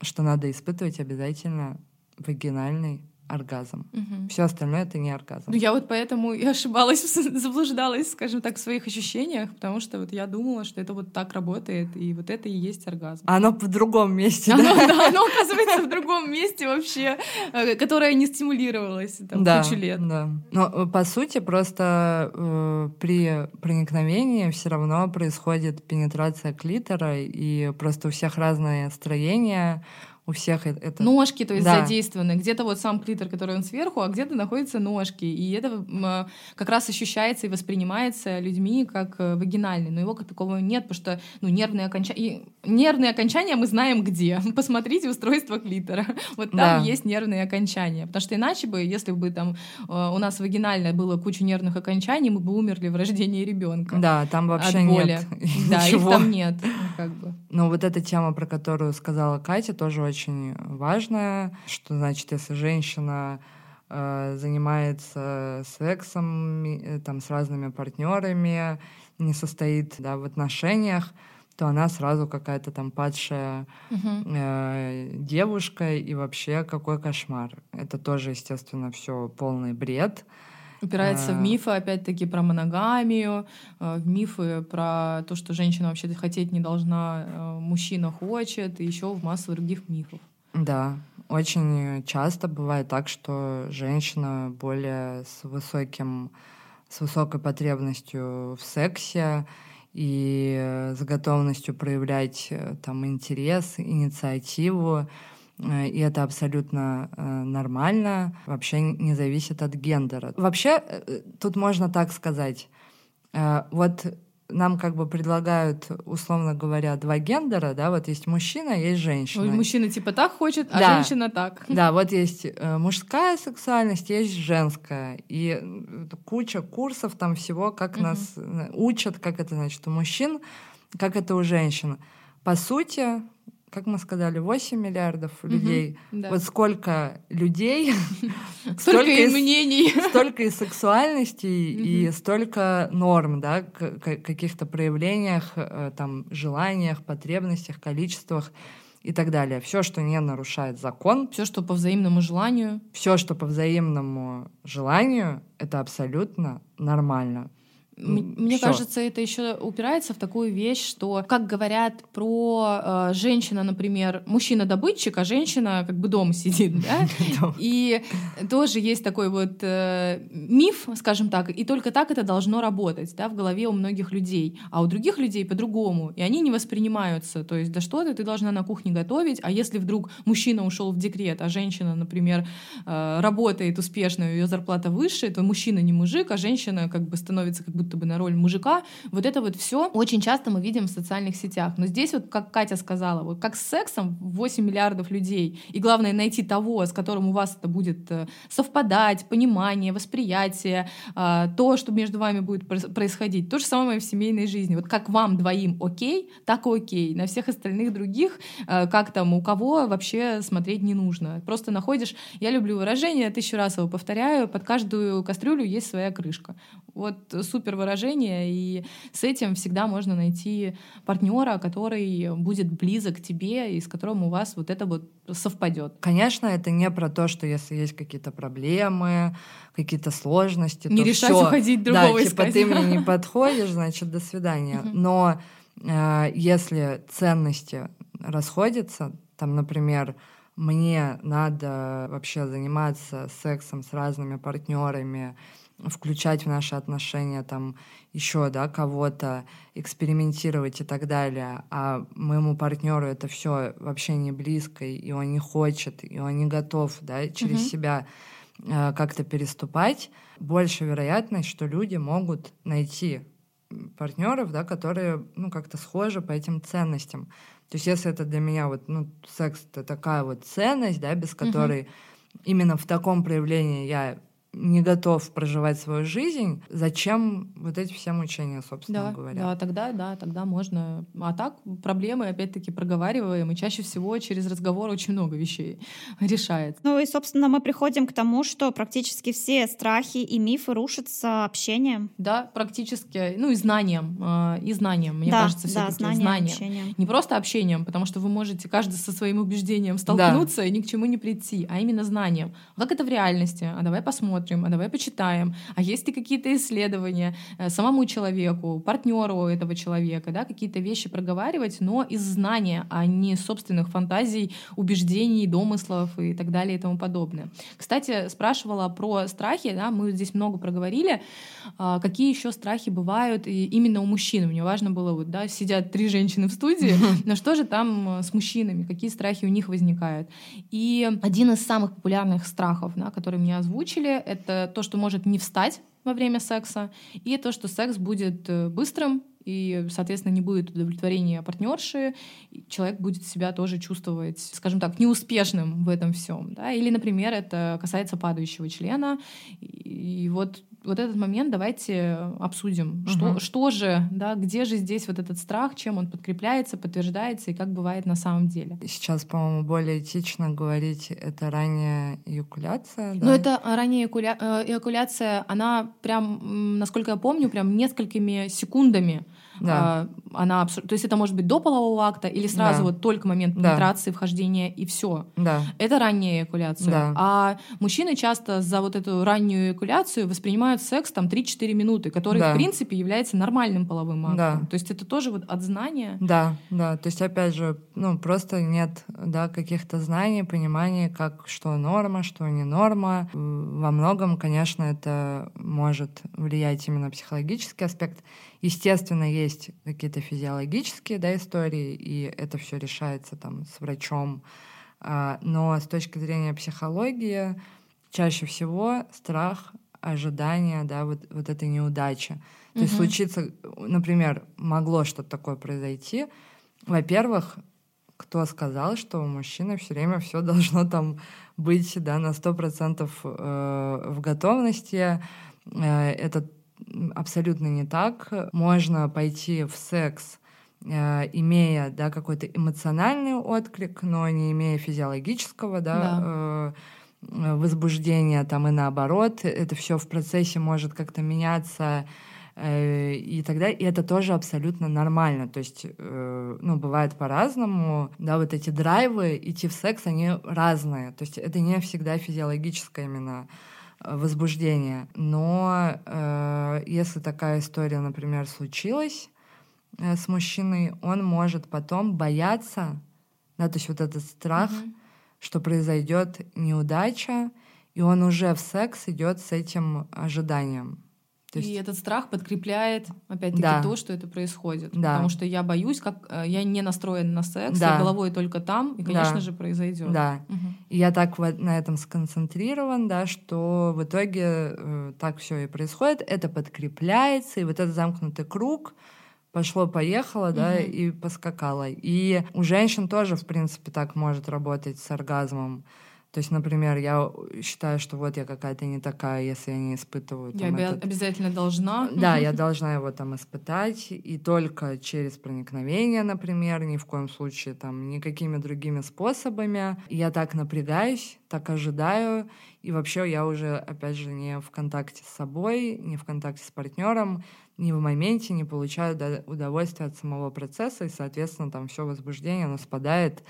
что надо испытывать обязательно вагинальный оргазм. Угу. Все остальное это не оргазм. Ну, я вот поэтому и ошибалась, (laughs) заблуждалась, скажем так, в своих ощущениях, потому что вот я думала, что это вот так работает, и вот это и есть оргазм. А оно в другом месте, оно, да? (laughs) да? Оно (laughs) оказывается в другом месте вообще, э, которое не стимулировалось там да, кучу лет. Да. Но э, по сути просто э, при проникновении все равно происходит пенетрация клитора, и просто у всех разное строение, у всех это... Ножки, то есть да. задействованы. Где-то вот сам клитор, который он сверху, а где-то находятся ножки. И это как раз ощущается и воспринимается людьми как э, вагинальный. Но его как такового нет, потому что ну, нервные, окончания... нервные окончания мы знаем где. (laughs) Посмотрите устройство клитора. Вот там да. есть нервные окончания. Потому что иначе бы, если бы там э, у нас вагинально было куча нервных окончаний, мы бы умерли в рождении ребенка. Да, там вообще от боли. нет. Да, их там нет. Как бы. Но вот эта тема, про которую сказала Катя, тоже очень очень важное, что значит, если женщина э, занимается сексом э, там, с разными партнерами, не состоит да, в отношениях, то она сразу какая-то там падшая э, девушка, и вообще какой кошмар. Это тоже, естественно, все полный бред. Упирается в э, мифы, опять-таки, про моногамию, э, в мифы про то, что женщина вообще хотеть не должна, э, мужчина хочет, и еще в массу других мифов. Да. очень часто бывает так, что женщина более с высоким, с высокой потребностью в сексе и с готовностью проявлять э, там интерес, инициативу, и это абсолютно э, нормально, вообще не зависит от гендера. Вообще, тут можно так сказать, вот нам как бы предлагают, условно говоря, два гендера, да, вот есть мужчина, есть женщина. Ой, мужчина типа так хочет, а да. женщина так. Да, (laughs) вот есть э, мужская сексуальность, есть женская. И куча курсов там всего, как угу. нас э, учат, как это значит у мужчин, как это у женщин. По сути, как мы сказали, 8 миллиардов людей. Угу, да. Вот сколько людей, (laughs) столько и мнений, (laughs) столько и сексуальностей, и столько норм, да, каких-то проявлениях, э, там, желаниях, потребностях, количествах и так далее. Все, что не нарушает закон. Все, что по взаимному желанию. Все, что по взаимному желанию, это абсолютно нормально. Мне Всё. кажется, это еще упирается в такую вещь, что, как говорят про э, женщина, например, мужчина добытчик, а женщина как бы дома сидит, (laughs) да? И тоже есть такой вот э, миф, скажем так, и только так это должно работать, да, в голове у многих людей, а у других людей по-другому, и они не воспринимаются. То есть, да что ты, ты должна на кухне готовить, а если вдруг мужчина ушел в декрет, а женщина, например, э, работает успешно, ее зарплата выше, то мужчина не мужик, а женщина как бы становится как будто бы на роль мужика. Вот это вот все очень часто мы видим в социальных сетях. Но здесь вот, как Катя сказала, вот как с сексом 8 миллиардов людей. И главное найти того, с которым у вас это будет э, совпадать, понимание, восприятие, э, то, что между вами будет происходить. То же самое в семейной жизни. Вот как вам двоим окей, так и окей. На всех остальных других, э, как там, у кого вообще смотреть не нужно. Просто находишь, я люблю выражение, тысячу раз его повторяю, под каждую кастрюлю есть своя крышка. Вот супер выражение, и с этим всегда можно найти партнера, который будет близок к тебе и с которым у вас вот это вот совпадет. Конечно, это не про то, что если есть какие-то проблемы, какие-то сложности, не то решать всё, уходить другого да, искать. типа ты мне (laughs) не подходишь, значит до свидания. Но э, если ценности расходятся, там, например, мне надо вообще заниматься сексом с разными партнерами, включать в наши отношения там еще да, кого-то, экспериментировать и так далее, а моему партнеру это все вообще не близко, и он не хочет, и он не готов да, через mm-hmm. себя э, как-то переступать, больше вероятность, что люди могут найти партнеров, да, которые ну, как-то схожи по этим ценностям. То есть если это для меня вот, ну, секс это такая вот ценность, да, без которой mm-hmm. именно в таком проявлении я не готов проживать свою жизнь, зачем вот эти все мучения, собственно да, говоря? Да, тогда, да, тогда можно. А так проблемы, опять-таки, проговариваем, и чаще всего через разговор очень много вещей (laughs) решает. Ну и, собственно, мы приходим к тому, что практически все страхи и мифы рушатся общением. Да, практически, ну и знанием, а, и знанием, мне да, кажется, да, все-таки знанием, знанием. Общением. Не просто общением, потому что вы можете каждый со своим убеждением столкнуться да. и ни к чему не прийти, а именно знанием. А как это в реальности? А давай посмотрим посмотрим, а давай почитаем, а есть ли какие-то исследования э, самому человеку, партнеру этого человека, да, какие-то вещи проговаривать, но из знания, а не собственных фантазий, убеждений, домыслов и так далее и тому подобное. Кстати, спрашивала про страхи, да, мы здесь много проговорили, а, какие еще страхи бывают именно у мужчин. Мне важно было, вот, да, сидят три женщины в студии, (laughs) но что же там э, с мужчинами, какие страхи у них возникают. И один из самых популярных страхов, да, которые мне озвучили, это то, что может не встать во время секса, и то, что секс будет э, быстрым, и, соответственно, не будет удовлетворения партнерши, человек будет себя тоже чувствовать, скажем так, неуспешным в этом всем. Да? Или, например, это касается падающего члена. И вот вот этот момент давайте обсудим. Угу. Что, что же, да, где же здесь вот этот страх, чем он подкрепляется, подтверждается и как бывает на самом деле? Сейчас, по-моему, более этично говорить, это ранняя эякуляция. Да? Ну, это ранняя эякуля... Э, эякуляция, она прям, насколько я помню, прям несколькими секундами да. а, она абсур... то есть это может быть до полового акта или сразу да. вот только момент пенетрации, да. вхождения и все. Да. Это ранняя эякуляция. Да. А мужчины часто за вот эту раннюю эякуляцию воспринимают секс там 3-4 минуты, который да. в принципе является нормальным половым актом. Да. То есть это тоже вот от знания. Да, да. То есть опять же, ну просто нет да, каких-то знаний, понимания, как что норма, что не норма. Во многом, конечно, это может влиять именно психологический аспект. Естественно, есть какие-то физиологические да, истории, и это все решается там с врачом. А, но с точки зрения психологии чаще всего страх, ожидание, да, вот, вот этой неудачи. То угу. есть случится, например, могло что-то такое произойти. Во-первых, кто сказал, что у мужчины все время все должно там быть да, на 100% э, в готовности. Э, это абсолютно не так. Можно пойти в секс, э, имея да, какой-то эмоциональный отклик, но не имея физиологического да, да. возбуждения, там и наоборот. Это все в процессе может как-то меняться Э, и тогда и это тоже абсолютно нормально. То есть, э, ну, бывает по-разному, да, вот эти драйвы идти в секс, они разные. То есть это не всегда физиологическое именно э, возбуждение. Но э, если такая история, например, случилась э, с мужчиной, он может потом бояться, да, то есть вот этот страх, mm-hmm. что произойдет неудача, и он уже в секс идет с этим ожиданием. То есть... И этот страх подкрепляет, опять-таки, да. то, что это происходит. Да. Потому что я боюсь, как э, я не настроен на секс, да. я головой только там, и, конечно да. же, произойдет. Да. Угу. И я так вот на этом сконцентрирован, да, что в итоге э, так все и происходит. Это подкрепляется, и вот этот замкнутый круг пошло-поехало, да, угу. и поскакало. И у женщин тоже, в принципе, так может работать с оргазмом. То есть, например, я считаю, что вот я какая-то не такая, если я не испытываю. Там, я этот... обязательно должна. Да, я должна его там испытать, и только через проникновение, например, ни в коем случае там никакими другими способами. Я так напрягаюсь, так ожидаю, и вообще я уже, опять же, не в контакте с собой, не в контакте с партнером, не в моменте не получаю удовольствия от самого процесса, и, соответственно, там все возбуждение, оно спадает,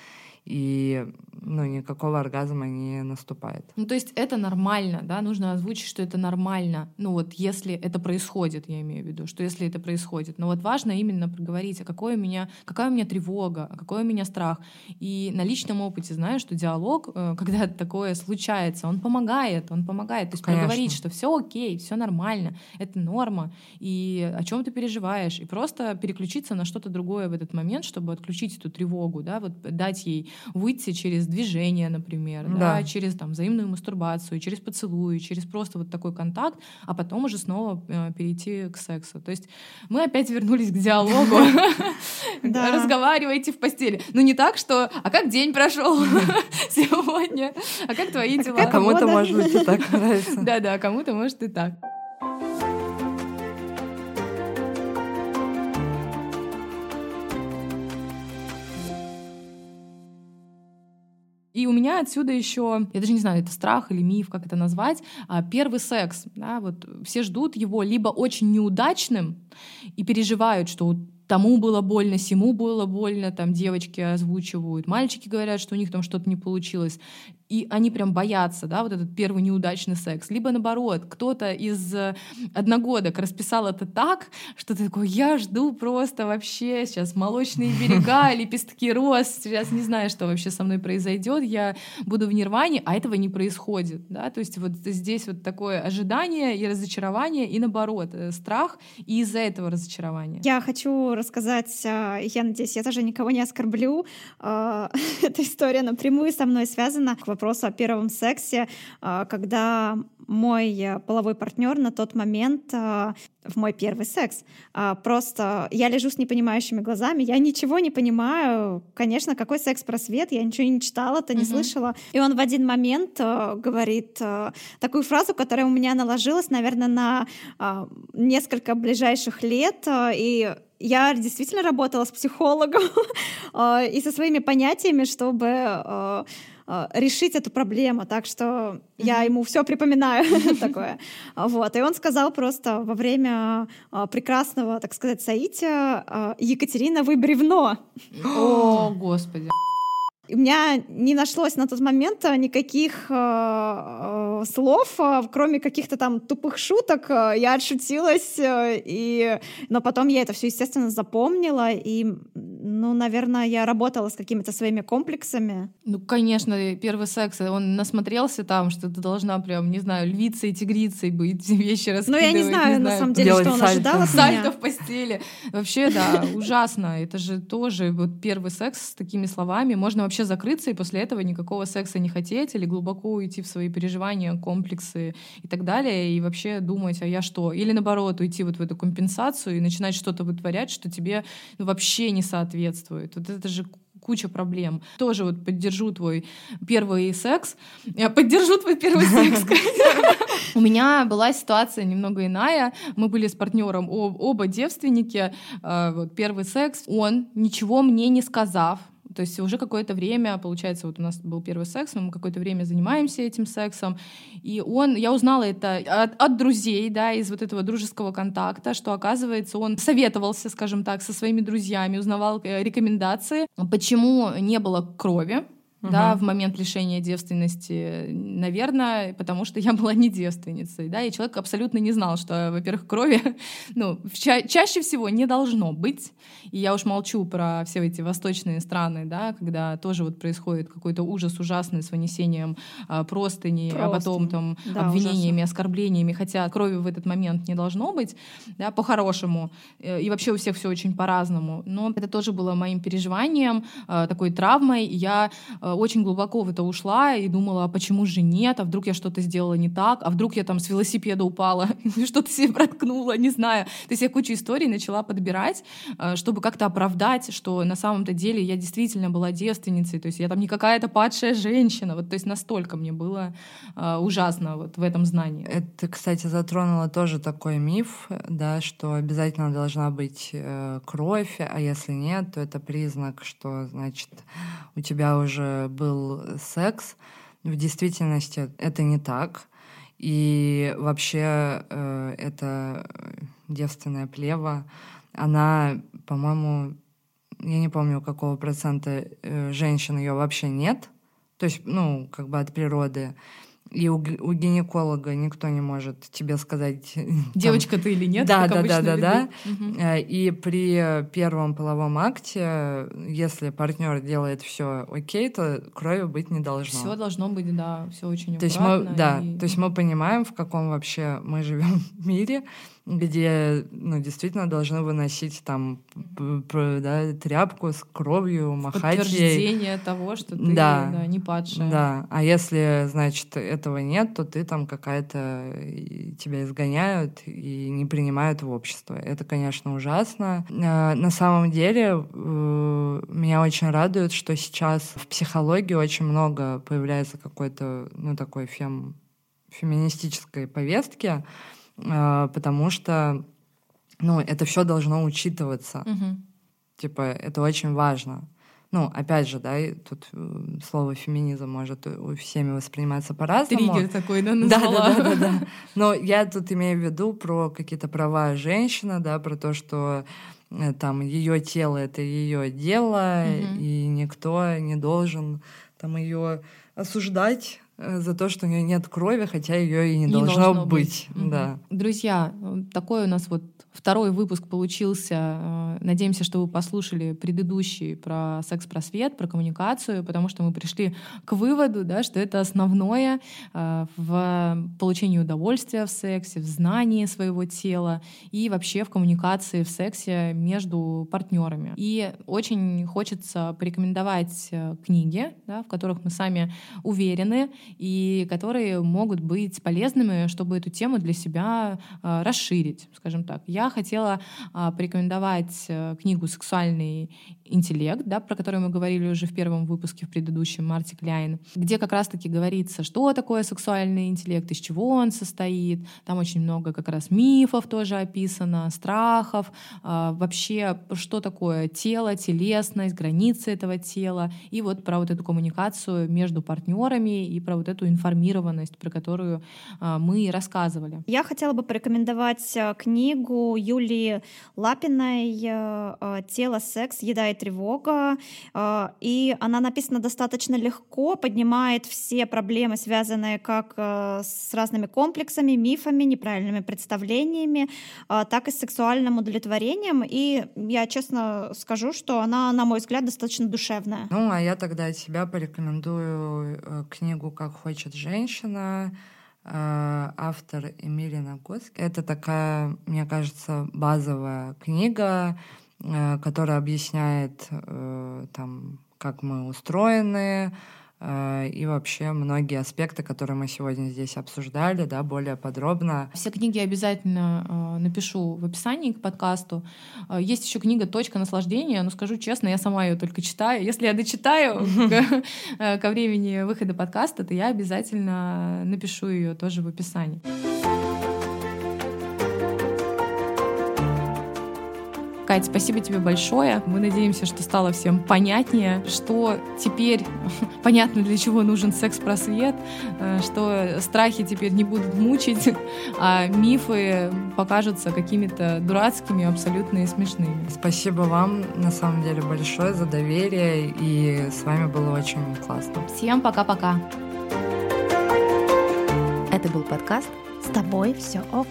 и ну, никакого оргазма не наступает. Ну, то есть это нормально, да, нужно озвучить, что это нормально. Ну, вот если это происходит, я имею в виду, что если это происходит. Но вот важно именно проговорить, а какой у меня, какая у меня тревога, а какой у меня страх. И на личном опыте знаю, что диалог, э, (laughs) когда такое случается, он помогает, он помогает. То есть Конечно. проговорить, что все окей, все нормально, это норма, и о чем ты переживаешь, и просто переключиться на что-то другое в этот момент, чтобы отключить эту тревогу, да, вот дать ей выйти через движение, например, да. Да, через там, взаимную мастурбацию, через поцелуи, через просто вот такой контакт, а потом уже снова э, перейти к сексу. То есть мы опять вернулись к диалогу. (laughs) Разговаривайте в постели. Ну не так, что «а как день прошел (laughs) сегодня? А как твои дела?» Кому-то может быть и так нравится. (laughs) Да-да, кому-то может и так. И у меня отсюда еще, я даже не знаю, это страх или миф, как это назвать, а, первый секс. Да, вот все ждут его либо очень неудачным и переживают, что тому было больно, сему было больно, там девочки озвучивают, мальчики говорят, что у них там что-то не получилось и они прям боятся, да, вот этот первый неудачный секс. Либо наоборот, кто-то из э, одногодок расписал это так, что ты такой, я жду просто вообще сейчас молочные (laughs) берега, лепестки роз, сейчас не знаю, что вообще со мной произойдет, я буду в нирване, а этого не происходит, да, то есть вот здесь вот такое ожидание и разочарование, и наоборот, э, страх, и из-за этого разочарование. Я хочу рассказать, э, я надеюсь, я тоже никого не оскорблю, (laughs) эта история напрямую со мной связана. К вопросу о первом сексе, а, когда мой э, половой партнер на тот момент а, в мой первый секс. А, просто я лежу с непонимающими глазами, я ничего не понимаю. Конечно, какой секс-просвет, я ничего не читала, то не uh-huh. слышала. И он в один момент э, говорит э, такую фразу, которая у меня наложилась, наверное, на несколько ближайших лет. И я действительно работала с психологом (laughs) и со своими понятиями, чтобы э, решить эту проблему. Так что я ему все припоминаю (laughs) (laughs) такое. Вот. И он сказал просто во время э, прекрасного, так сказать, соития э, «Екатерина, вы бревно». О, (gasps) господи. У меня не нашлось на тот момент э, никаких э, э, слов, э, кроме каких-то там тупых шуток. Я отшутилась, и... но потом я это все, естественно, запомнила. И, ну, наверное, я работала с какими-то своими комплексами. Ну, конечно, первый секс, он насмотрелся там, что ты должна прям, не знаю, львицей, тигрицей быть, (laughs) вещи раскидывать. Ну, я не знаю, не на самом деле, что он сальто. ожидал от меня. Сальто в постели. Вообще, да, ужасно. Это же тоже вот первый секс с такими словами. Можно вообще вообще закрыться и после этого никакого секса не хотеть или глубоко уйти в свои переживания, комплексы и так далее, и вообще думать, а я что? Или наоборот, уйти вот в эту компенсацию и начинать что-то вытворять, что тебе ну, вообще не соответствует. Вот это же куча проблем. Тоже вот поддержу твой первый секс. Я поддержу твой первый секс. (laughs) У меня была ситуация немного иная. Мы были с партнером оба девственники. Вот первый секс. Он, ничего мне не сказав, то есть уже какое-то время, получается, вот у нас был первый секс, мы какое-то время занимаемся этим сексом, и он, я узнала это от, от друзей, да, из вот этого дружеского контакта, что, оказывается, он советовался, скажем так, со своими друзьями, узнавал э, рекомендации, почему не было крови, угу. да, в момент лишения девственности, наверное, потому что я была не девственницей, да, и человек абсолютно не знал, что, во-первых, крови, (laughs) ну, ча- чаще всего не должно быть, и я уж молчу про все эти восточные страны, да, когда тоже вот происходит какой-то ужас ужасный с вынесением а, простыней, Просто. а потом там да, обвинениями, ужасно. оскорблениями, хотя крови в этот момент не должно быть, да, по-хорошему, э, и вообще у всех все очень по-разному, но это тоже было моим переживанием, а, такой травмой, я а, очень глубоко в это ушла и думала, а почему же нет, а вдруг я что-то сделала не так, а вдруг я там с велосипеда упала, (laughs) что-то себе проткнула, не знаю. То есть я кучу историй начала подбирать, э, чтобы как-то оправдать, что на самом-то деле я действительно была девственницей, то есть я там не какая-то падшая женщина, вот то есть настолько мне было э, ужасно вот в этом знании. Это, кстати, затронуло тоже такой миф, да, что обязательно должна быть э, кровь, а если нет, то это признак, что, значит, у тебя уже был секс. В действительности это не так. И вообще э, эта девственная плева, она, по-моему, я не помню, какого процента э, женщин ее вообще нет. То есть, ну, как бы от природы. И у, у гинеколога никто не может тебе сказать... (laughs) Девочка там, ты или нет, да, да, да, да, да. Угу. И при первом половом акте, если партнер делает все окей, то крови быть не должно. Все должно быть, да, все очень то есть мы, Да, и... то есть мы понимаем, в каком вообще мы живем (laughs) мире, где ну, действительно должны выносить там да, тряпку с кровью, махать Подтверждение ей. того, что ты да, да, не падшая. Да, а если, значит, этого нет, то ты там какая-то... Тебя изгоняют и не принимают в общество. Это, конечно, ужасно. А, на самом деле, э, меня очень радует, что сейчас в психологии очень много появляется какой-то, ну, такой фем феминистической повестки, потому что, ну, это все должно учитываться. Угу. Типа, это очень важно. Ну, опять же, да, тут э, слово феминизм может у всеми восприниматься по-разному. Триггер такой, да, назвала. Да, да, да, да, да. Но я тут имею в виду про какие-то права женщины, да, про то, что э, там ее тело это ее дело, угу. и никто не должен там ее осуждать за то, что у нее нет крови, хотя ее и не, не должно, должно быть. быть. Да. Друзья, такой у нас вот Второй выпуск получился. Э, надеемся, что вы послушали предыдущий про секс-просвет, про коммуникацию, потому что мы пришли к выводу, да, что это основное э, в получении удовольствия в сексе, в знании своего тела и вообще в коммуникации в сексе между партнерами. И очень хочется порекомендовать э, книги, да, в которых мы сами уверены и которые могут быть полезными, чтобы эту тему для себя расширить скажем так. Я хотела а, порекомендовать а, книгу «Сексуальный интеллект», да, про которую мы говорили уже в первом выпуске, в предыдущем, Марти Кляйн, где как раз-таки говорится, что такое сексуальный интеллект, из чего он состоит. Там очень много как раз мифов тоже описано, страхов, а, вообще, что такое тело, телесность, границы этого тела, и вот про вот эту коммуникацию между партнерами и про вот эту информированность, про которую а, мы рассказывали. Я хотела бы порекомендовать а, книгу Юлии Лапиной «Тело, секс, еда и тревога». И она написана достаточно легко, поднимает все проблемы, связанные как с разными комплексами, мифами, неправильными представлениями, так и с сексуальным удовлетворением. И я честно скажу, что она, на мой взгляд, достаточно душевная. Ну, а я тогда от себя порекомендую э, книгу «Как хочет женщина», э, автор Эмилия Нагоски. Это такая, мне кажется, базовая книга, э, которая объясняет там, как мы устроены, Э, и вообще многие аспекты, которые мы сегодня здесь обсуждали, да, более подробно. Все книги обязательно э, напишу в описании к подкасту. Э, есть еще книга «Точка наслаждения», но скажу честно, я сама ее только читаю. Если я дочитаю (laughs) ко времени выхода подкаста, то я обязательно напишу ее тоже в описании. Катя, спасибо тебе большое. Мы надеемся, что стало всем понятнее, что теперь (laughs) понятно, для чего нужен секс-просвет, э, что страхи теперь не будут мучить, (laughs) а мифы покажутся какими-то дурацкими, абсолютно и смешными. Спасибо вам, на самом деле, большое за доверие, и с вами было очень классно. Всем пока-пока. Это был подкаст «С тобой все ок».